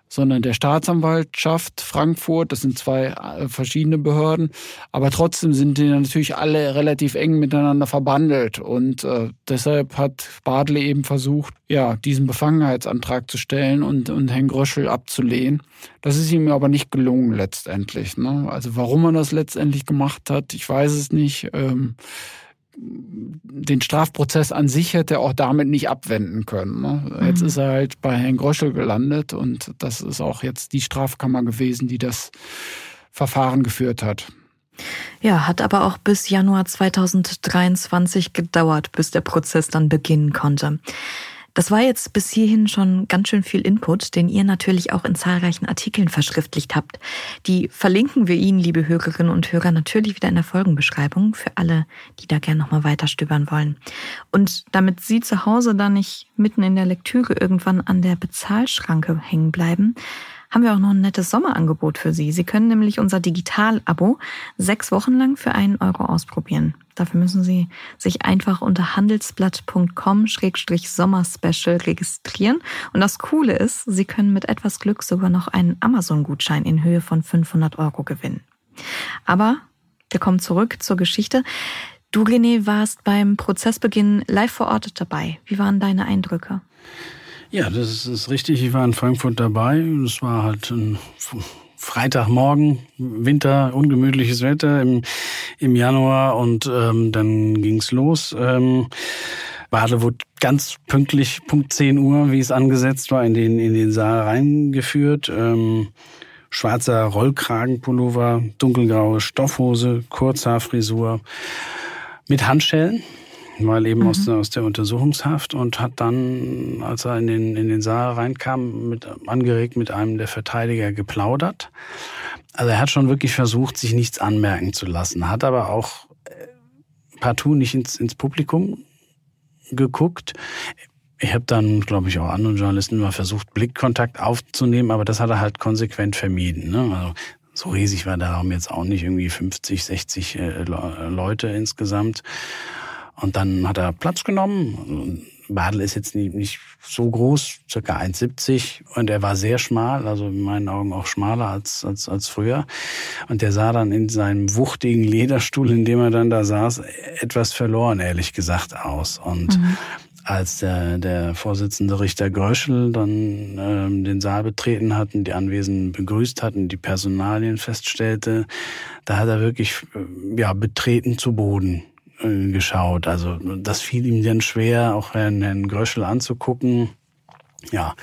sondern der Staatsanwaltschaft Frankfurt. Das sind zwei äh, verschiedene Behörden. Aber trotzdem sind die natürlich alle relativ eng miteinander verbandelt. Und äh, deshalb hat Badle eben versucht, ja, diesen Befangenheitsantrag zu stellen und, und Herrn Gröschel abzulehnen. Das ist ihm aber nicht gelungen letztendlich. Ne? Also warum er das letztendlich gemacht hat, ich weiß es nicht. Ähm, den Strafprozess an sich hätte er auch damit nicht abwenden können. Ne? Jetzt mhm. ist er halt bei Herrn Gröschel gelandet und das ist auch jetzt die Strafkammer gewesen, die das Verfahren geführt hat. Ja, hat aber auch bis Januar 2023 gedauert, bis der Prozess dann beginnen konnte. Das war jetzt bis hierhin schon ganz schön viel Input, den ihr natürlich auch in zahlreichen Artikeln verschriftlicht habt. Die verlinken wir Ihnen, liebe Hörerinnen und Hörer, natürlich wieder in der Folgenbeschreibung für alle, die da gerne nochmal weiter stöbern wollen. Und damit Sie zu Hause dann nicht mitten in der Lektüre irgendwann an der Bezahlschranke hängen bleiben, haben wir auch noch ein nettes Sommerangebot für Sie. Sie können nämlich unser Digital-Abo sechs Wochen lang für einen Euro ausprobieren. Dafür müssen Sie sich einfach unter handelsblatt.com-sommerspecial registrieren. Und das Coole ist, Sie können mit etwas Glück sogar noch einen Amazon-Gutschein in Höhe von 500 Euro gewinnen. Aber wir kommen zurück zur Geschichte. Du, René, warst beim Prozessbeginn live vor Ort dabei. Wie waren deine Eindrücke? Ja, das ist richtig. Ich war in Frankfurt dabei. Es war halt ein Freitagmorgen, Winter, ungemütliches Wetter im, im Januar und ähm, dann ging's los. Ähm, Badel wurde ganz pünktlich, Punkt 10 Uhr, wie es angesetzt war, in den, in den Saal reingeführt. Ähm, schwarzer Rollkragenpullover, dunkelgraue Stoffhose, Kurzhaarfrisur mit Handschellen weil eben mhm. aus, der, aus der Untersuchungshaft und hat dann, als er in den, in den Saal reinkam, mit, angeregt mit einem der Verteidiger geplaudert. Also er hat schon wirklich versucht, sich nichts anmerken zu lassen, hat aber auch äh, partout nicht ins, ins Publikum geguckt. Ich habe dann, glaube ich, auch anderen Journalisten mal versucht, Blickkontakt aufzunehmen, aber das hat er halt konsequent vermieden. Ne? Also so riesig war der Raum jetzt auch nicht, irgendwie 50, 60 äh, Leute insgesamt. Und dann hat er Platz genommen. Badel ist jetzt nicht, nicht so groß, circa 1,70 und er war sehr schmal, also in meinen Augen auch schmaler als, als, als früher. Und der sah dann in seinem wuchtigen Lederstuhl, in dem er dann da saß, etwas verloren, ehrlich gesagt, aus. Und mhm. als der, der Vorsitzende Richter Gröschel dann ähm, den Saal betreten hat und die Anwesenden begrüßt hat und die Personalien feststellte, da hat er wirklich äh, ja, betreten zu Boden äh, geschaut. Also das fiel ihm dann schwer, auch Herrn, Herrn Gröschel anzugucken. Ja,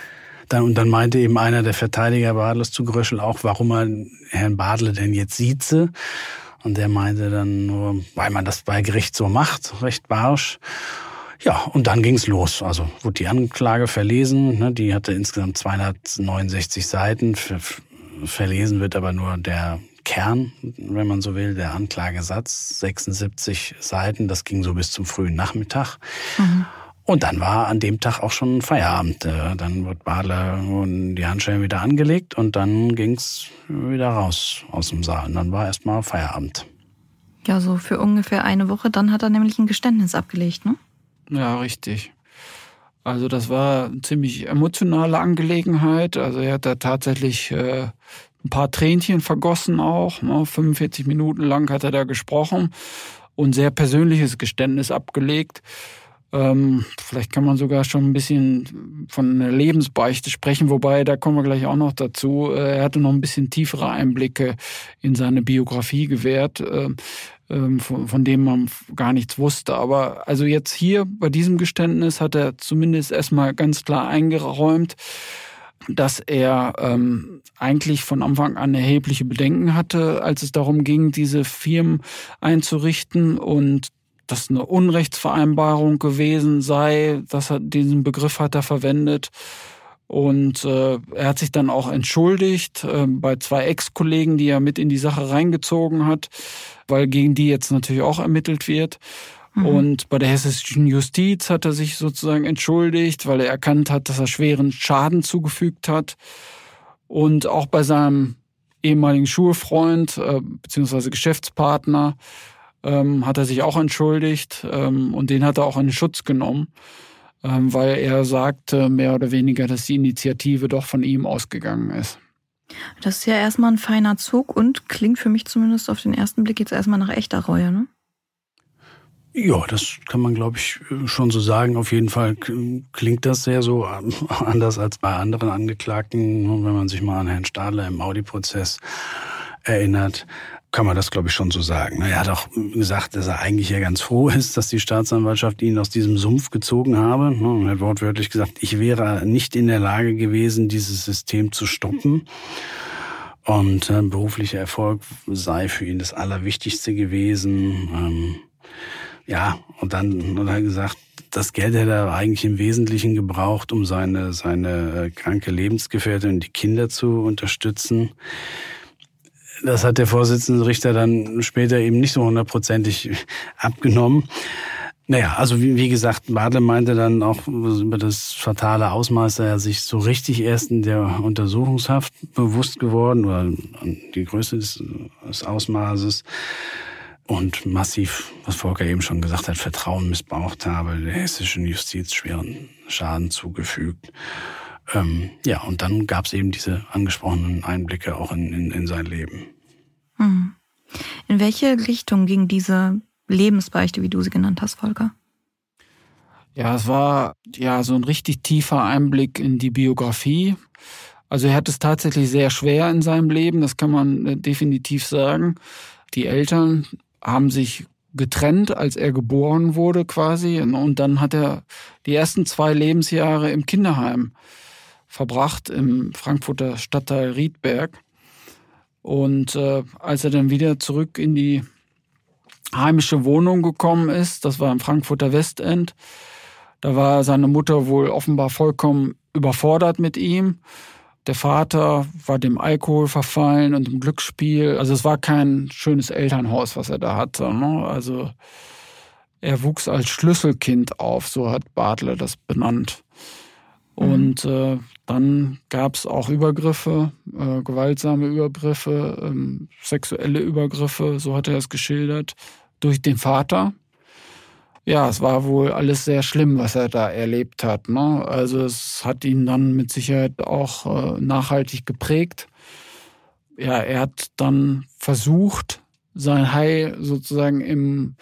dann, und dann meinte eben einer der Verteidiger Badles zu Gröschel auch, warum er Herrn Badle denn jetzt sieze. Und der meinte dann nur, weil man das bei Gericht so macht, recht barsch. Ja, und dann ging's los. Also wurde die Anklage verlesen. Ne, die hatte insgesamt 269 Seiten. Verlesen wird aber nur der Kern, wenn man so will, der Anklagesatz, 76 Seiten, das ging so bis zum frühen Nachmittag. Mhm. Und dann war an dem Tag auch schon Feierabend. Äh, dann wird Badler die Handschellen wieder angelegt und dann ging's wieder raus aus dem Saal. Und dann war erstmal Feierabend. Ja, so für ungefähr eine Woche. Dann hat er nämlich ein Geständnis abgelegt, ne? Ja, richtig. Also das war eine ziemlich emotionale Angelegenheit. Also er hat da tatsächlich äh, ein paar Tränchen vergossen auch. 45 ne? Minuten lang hat er da gesprochen und sehr persönliches Geständnis abgelegt. Ähm, vielleicht kann man sogar schon ein bisschen von einer Lebensbeichte sprechen, wobei da kommen wir gleich auch noch dazu. Äh, er hatte noch ein bisschen tiefere Einblicke in seine Biografie gewährt, äh, äh, von, von dem man gar nichts wusste. Aber also jetzt hier bei diesem Geständnis hat er zumindest erstmal ganz klar eingeräumt, dass er ähm, eigentlich von Anfang an erhebliche Bedenken hatte, als es darum ging, diese Firmen einzurichten und dass eine Unrechtsvereinbarung gewesen sei, dass er diesen Begriff hat er verwendet. Und äh, er hat sich dann auch entschuldigt äh, bei zwei Ex-Kollegen, die er mit in die Sache reingezogen hat, weil gegen die jetzt natürlich auch ermittelt wird. Mhm. Und bei der hessischen Justiz hat er sich sozusagen entschuldigt, weil er erkannt hat, dass er schweren Schaden zugefügt hat. Und auch bei seinem ehemaligen Schulfreund äh, bzw. Geschäftspartner ähm, hat er sich auch entschuldigt ähm, und den hat er auch in Schutz genommen, ähm, weil er sagte mehr oder weniger, dass die Initiative doch von ihm ausgegangen ist. Das ist ja erstmal ein feiner Zug und klingt für mich zumindest auf den ersten Blick jetzt erstmal nach echter Reue, ne? Ja, das kann man, glaube ich, schon so sagen. Auf jeden Fall klingt das sehr so anders als bei anderen Angeklagten. Wenn man sich mal an Herrn Stadler im Audi-Prozess erinnert, kann man das, glaube ich, schon so sagen. Er hat auch gesagt, dass er eigentlich ja ganz froh ist, dass die Staatsanwaltschaft ihn aus diesem Sumpf gezogen habe. Er hat wortwörtlich gesagt, ich wäre nicht in der Lage gewesen, dieses System zu stoppen. Und äh, beruflicher Erfolg sei für ihn das Allerwichtigste gewesen. Ja, und dann hat er gesagt, das Geld hätte er eigentlich im Wesentlichen gebraucht, um seine, seine äh, kranke Lebensgefährtin und die Kinder zu unterstützen. Das hat der Vorsitzende Richter dann später eben nicht so hundertprozentig abgenommen. Naja, also wie, wie gesagt, Badle meinte dann auch über das fatale Ausmaß, er sich so richtig erst in der Untersuchungshaft bewusst geworden, oder die Größe des, des Ausmaßes und massiv, was Volker eben schon gesagt hat, Vertrauen missbraucht habe, der hessischen Justiz schweren Schaden zugefügt. Ähm, ja, und dann gab es eben diese angesprochenen Einblicke auch in, in, in sein Leben. Hm. In welche Richtung ging diese Lebensbeichte, wie du sie genannt hast, Volker? Ja, es war ja so ein richtig tiefer Einblick in die Biografie. Also er hat es tatsächlich sehr schwer in seinem Leben, das kann man äh, definitiv sagen. Die Eltern haben sich getrennt, als er geboren wurde quasi. Und dann hat er die ersten zwei Lebensjahre im Kinderheim verbracht, im Frankfurter Stadtteil Riedberg. Und äh, als er dann wieder zurück in die heimische Wohnung gekommen ist, das war im Frankfurter Westend, da war seine Mutter wohl offenbar vollkommen überfordert mit ihm. Der Vater war dem Alkohol verfallen und dem Glücksspiel. Also es war kein schönes Elternhaus, was er da hatte. Ne? Also er wuchs als Schlüsselkind auf, so hat Bartle das benannt. Mhm. Und äh, dann gab es auch Übergriffe, äh, gewaltsame Übergriffe, ähm, sexuelle Übergriffe, so hat er es geschildert, durch den Vater ja, es war wohl alles sehr schlimm, was er da erlebt hat. Ne? Also es hat ihn dann mit Sicherheit auch äh, nachhaltig geprägt. Ja, er hat dann versucht, sein Heil sozusagen im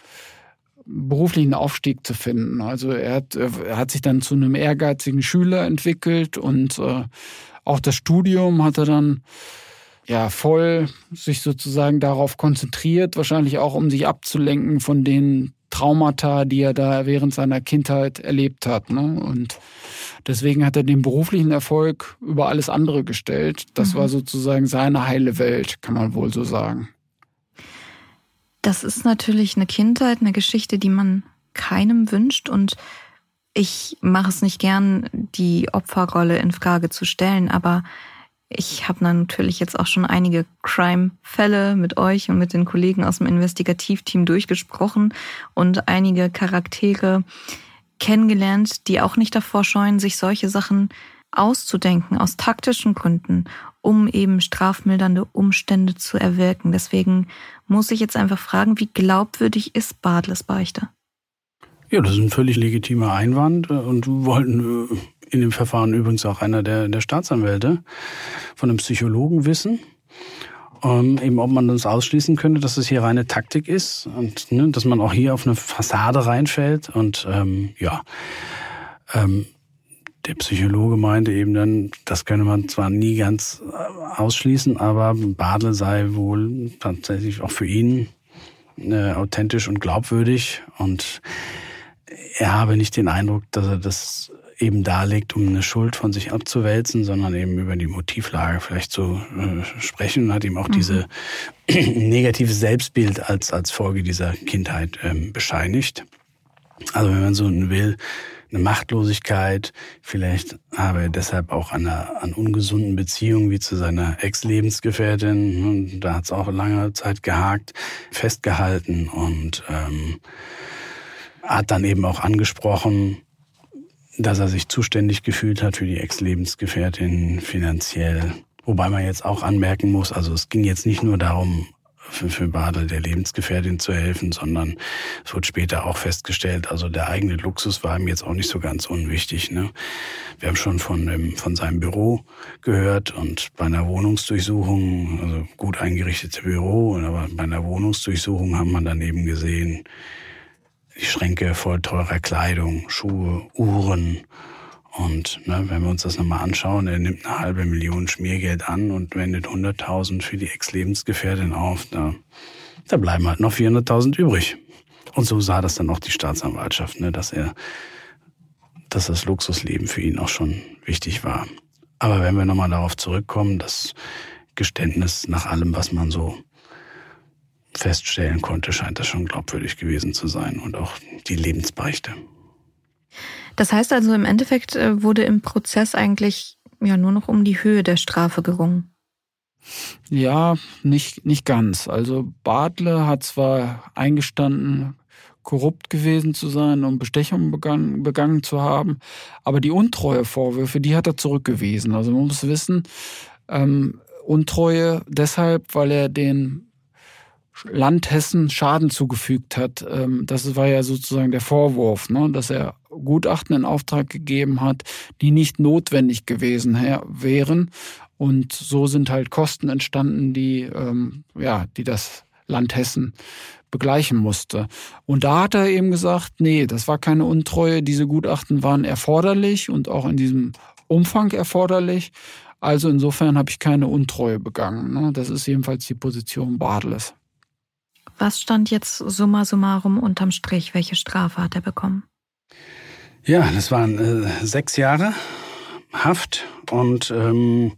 beruflichen Aufstieg zu finden. Also er hat, er hat sich dann zu einem ehrgeizigen Schüler entwickelt und äh, auch das Studium hat er dann ja voll sich sozusagen darauf konzentriert, wahrscheinlich auch um sich abzulenken von den Traumata, die er da während seiner Kindheit erlebt hat. Ne? Und deswegen hat er den beruflichen Erfolg über alles andere gestellt. Das mhm. war sozusagen seine heile Welt, kann man wohl so sagen. Das ist natürlich eine Kindheit, eine Geschichte, die man keinem wünscht und ich mache es nicht gern, die Opferrolle in Frage zu stellen, aber ich habe natürlich jetzt auch schon einige Crime-Fälle mit euch und mit den Kollegen aus dem Investigativteam durchgesprochen und einige Charaktere kennengelernt, die auch nicht davor scheuen, sich solche Sachen auszudenken aus taktischen Gründen, um eben strafmildernde Umstände zu erwirken. Deswegen muss ich jetzt einfach fragen, wie glaubwürdig ist Badles Beichte? Ja, das ist ein völlig legitimer Einwand und wollten äh, in dem Verfahren übrigens auch einer der, der Staatsanwälte von einem Psychologen wissen. Ähm, eben ob man das ausschließen könnte, dass es hier reine Taktik ist und ne, dass man auch hier auf eine Fassade reinfällt. Und ähm, ja, ähm, der Psychologe meinte eben dann, das könne man zwar nie ganz äh, ausschließen, aber Badle sei wohl tatsächlich auch für ihn äh, authentisch und glaubwürdig und er habe nicht den Eindruck, dass er das eben darlegt, um eine Schuld von sich abzuwälzen, sondern eben über die Motivlage vielleicht zu äh, sprechen, hat ihm auch mhm. diese negative Selbstbild als, als Folge dieser Kindheit ähm, bescheinigt. Also wenn man so will, eine Machtlosigkeit, vielleicht habe er deshalb auch an, einer, an ungesunden Beziehungen wie zu seiner Ex-Lebensgefährtin, und da hat es auch lange Zeit gehakt, festgehalten und ähm, hat dann eben auch angesprochen, dass er sich zuständig gefühlt hat für die Ex-Lebensgefährtin finanziell. Wobei man jetzt auch anmerken muss, also es ging jetzt nicht nur darum, für, für Badel der Lebensgefährtin zu helfen, sondern es wurde später auch festgestellt, also der eigene Luxus war ihm jetzt auch nicht so ganz unwichtig. Ne? Wir haben schon von, dem, von seinem Büro gehört und bei einer Wohnungsdurchsuchung, also gut eingerichtete Büro, aber bei einer Wohnungsdurchsuchung haben wir dann eben gesehen, die Schränke voll teurer Kleidung, Schuhe, Uhren. Und ne, wenn wir uns das nochmal anschauen, er nimmt eine halbe Million Schmiergeld an und wendet 100.000 für die Ex-Lebensgefährtin auf. Da, da bleiben halt noch 400.000 übrig. Und so sah das dann auch die Staatsanwaltschaft, ne, dass er, dass das Luxusleben für ihn auch schon wichtig war. Aber wenn wir nochmal darauf zurückkommen, das Geständnis nach allem, was man so feststellen konnte, scheint das schon glaubwürdig gewesen zu sein und auch die Lebensbeichte. Das heißt also, im Endeffekt äh, wurde im Prozess eigentlich ja nur noch um die Höhe der Strafe gerungen. Ja, nicht, nicht ganz. Also Bartle hat zwar eingestanden, korrupt gewesen zu sein und Bestechungen begangen, begangen zu haben, aber die Untreuevorwürfe, die hat er zurückgewiesen. Also man muss wissen, ähm, Untreue deshalb, weil er den Land Hessen Schaden zugefügt hat. Ähm, das war ja sozusagen der Vorwurf, ne? dass er Gutachten in Auftrag gegeben hat, die nicht notwendig gewesen wären. Und so sind halt Kosten entstanden, die, ähm, ja, die das Land Hessen begleichen musste. Und da hat er eben gesagt, nee, das war keine Untreue, diese Gutachten waren erforderlich und auch in diesem Umfang erforderlich. Also insofern habe ich keine Untreue begangen. Ne? Das ist jedenfalls die Position Badles. Was stand jetzt summa summarum unterm Strich? Welche Strafe hat er bekommen? Ja, das waren äh, sechs Jahre Haft und ähm,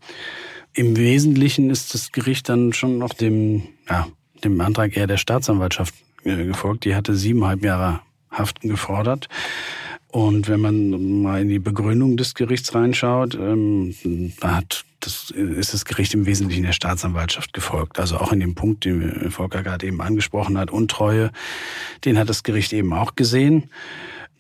im Wesentlichen ist das Gericht dann schon noch dem, ja, dem Antrag eher der Staatsanwaltschaft äh, gefolgt. Die hatte siebeneinhalb Jahre Haften gefordert. Und wenn man mal in die Begründung des Gerichts reinschaut, ähm, hat das ist das Gericht im Wesentlichen der Staatsanwaltschaft gefolgt. Also auch in dem Punkt, den Volker gerade eben angesprochen hat, Untreue, den hat das Gericht eben auch gesehen.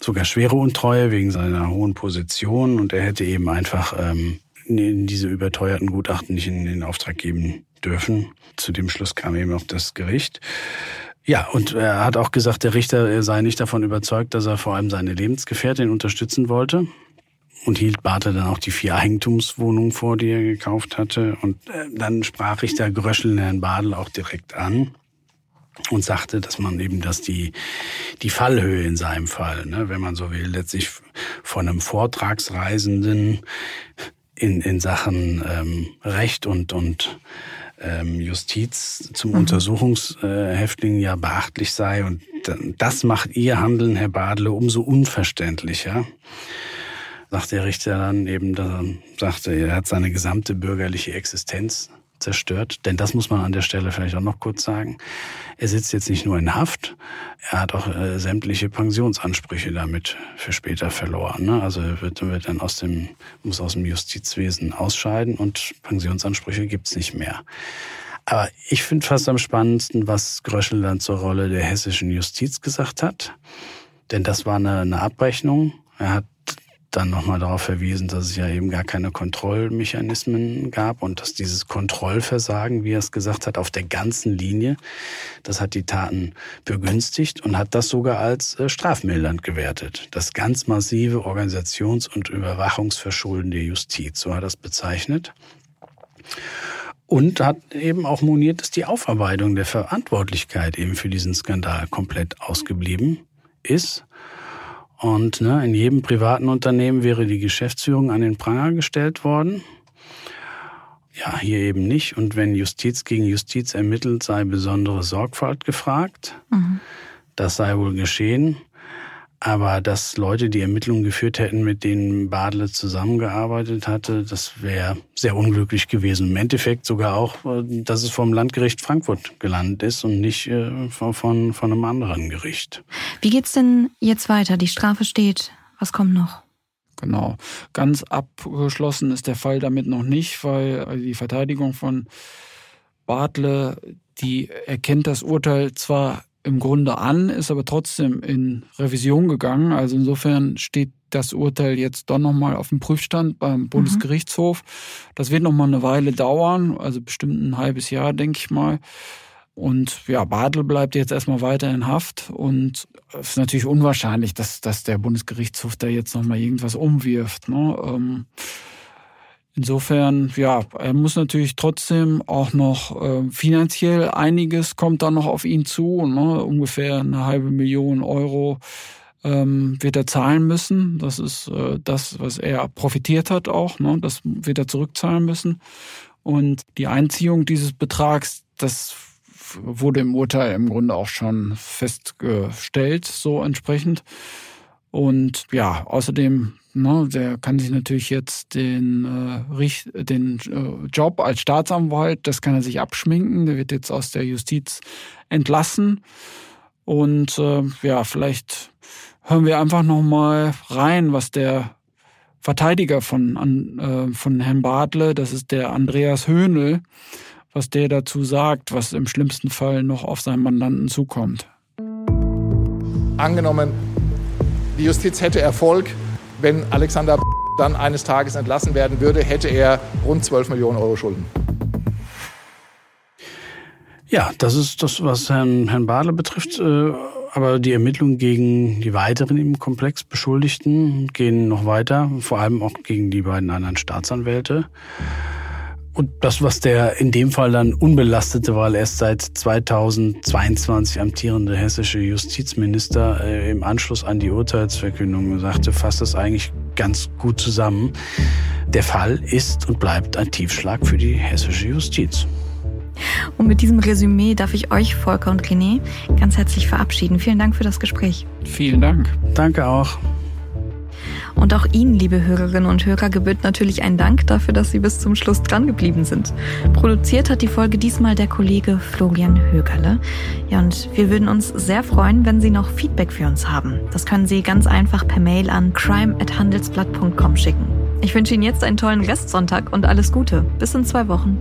Sogar schwere Untreue wegen seiner hohen Position und er hätte eben einfach ähm, diese überteuerten Gutachten nicht in den Auftrag geben dürfen. Zu dem Schluss kam eben auch das Gericht. Ja, und er hat auch gesagt, der Richter sei nicht davon überzeugt, dass er vor allem seine Lebensgefährtin unterstützen wollte und hielt Barthe dann auch die vier Eigentumswohnungen vor, die er gekauft hatte. Und äh, dann sprach Richter Gröschel Herrn Badel auch direkt an und sagte, dass man eben, dass die, die Fallhöhe in seinem Fall, ne, wenn man so will, letztlich von einem Vortragsreisenden in, in Sachen ähm, Recht und, und ähm, Justiz zum mhm. Untersuchungshäftling ja beachtlich sei. Und das macht ihr Handeln, Herr Badle, umso unverständlicher sagt der Richter dann eben, sagte, er hat seine gesamte bürgerliche Existenz zerstört. Denn das muss man an der Stelle vielleicht auch noch kurz sagen. Er sitzt jetzt nicht nur in Haft, er hat auch äh, sämtliche Pensionsansprüche damit für später verloren. Ne? Also er wird, wird dann aus dem, muss aus dem Justizwesen ausscheiden und Pensionsansprüche gibt's nicht mehr. Aber ich finde fast am spannendsten, was Gröschel dann zur Rolle der hessischen Justiz gesagt hat. Denn das war eine, eine Abrechnung. Er hat dann nochmal darauf verwiesen, dass es ja eben gar keine Kontrollmechanismen gab und dass dieses Kontrollversagen, wie er es gesagt hat, auf der ganzen Linie, das hat die Taten begünstigt und hat das sogar als äh, strafmildernd gewertet. Das ganz massive Organisations- und Überwachungsverschulden der Justiz, so hat er es bezeichnet. Und hat eben auch moniert, dass die Aufarbeitung der Verantwortlichkeit eben für diesen Skandal komplett ausgeblieben ist und ne, in jedem privaten Unternehmen wäre die Geschäftsführung an den Pranger gestellt worden. Ja, hier eben nicht. Und wenn Justiz gegen Justiz ermittelt, sei besondere Sorgfalt gefragt. Mhm. Das sei wohl geschehen. Aber dass Leute die Ermittlungen geführt hätten, mit denen Badle zusammengearbeitet hatte, das wäre sehr unglücklich gewesen. Im Endeffekt sogar auch, äh, dass es vom Landgericht Frankfurt gelandet ist und nicht äh, von, von, von einem anderen Gericht. Wie geht's denn jetzt weiter? Die Strafe steht. Was kommt noch? Genau. Ganz abgeschlossen ist der Fall damit noch nicht, weil die Verteidigung von Bartle, die erkennt das Urteil zwar im Grunde an, ist aber trotzdem in Revision gegangen. Also insofern steht das Urteil jetzt doch nochmal auf dem Prüfstand beim Bundesgerichtshof. Das wird nochmal eine Weile dauern, also bestimmt ein halbes Jahr, denke ich mal. Und ja, Badl bleibt jetzt erstmal weiter in Haft und es ist natürlich unwahrscheinlich, dass, dass der Bundesgerichtshof da jetzt nochmal irgendwas umwirft. Ne? Ähm, Insofern, ja, er muss natürlich trotzdem auch noch äh, finanziell einiges kommt da noch auf ihn zu. Ne? Ungefähr eine halbe Million Euro ähm, wird er zahlen müssen. Das ist äh, das, was er profitiert hat auch. Ne? Das wird er zurückzahlen müssen. Und die Einziehung dieses Betrags, das wurde im Urteil im Grunde auch schon festgestellt, so entsprechend. Und ja, außerdem Ne, der kann sich natürlich jetzt den, äh, den äh, Job als Staatsanwalt, das kann er sich abschminken. Der wird jetzt aus der Justiz entlassen. Und äh, ja, vielleicht hören wir einfach nochmal rein, was der Verteidiger von, äh, von Herrn Bartle, das ist der Andreas Höhnel, was der dazu sagt, was im schlimmsten Fall noch auf seinen Mandanten zukommt. Angenommen, die Justiz hätte Erfolg, wenn Alexander dann eines Tages entlassen werden würde, hätte er rund 12 Millionen Euro Schulden. Ja, das ist das, was Herrn, Herrn Badler betrifft. Äh, aber die Ermittlungen gegen die weiteren im Komplex Beschuldigten gehen noch weiter, vor allem auch gegen die beiden anderen Staatsanwälte. Und das, was der in dem Fall dann unbelastete, weil erst seit 2022 amtierende hessische Justizminister äh, im Anschluss an die Urteilsverkündung sagte, fasst das eigentlich ganz gut zusammen. Der Fall ist und bleibt ein Tiefschlag für die hessische Justiz. Und mit diesem Resümee darf ich euch, Volker und René, ganz herzlich verabschieden. Vielen Dank für das Gespräch. Vielen Dank. Danke auch. Und auch Ihnen, liebe Hörerinnen und Hörer, gebührt natürlich ein Dank dafür, dass Sie bis zum Schluss dran geblieben sind. Produziert hat die Folge diesmal der Kollege Florian Högerle. Ja, und wir würden uns sehr freuen, wenn Sie noch Feedback für uns haben. Das können Sie ganz einfach per Mail an crime@handelsblatt.com schicken. Ich wünsche Ihnen jetzt einen tollen Restsonntag und alles Gute. Bis in zwei Wochen.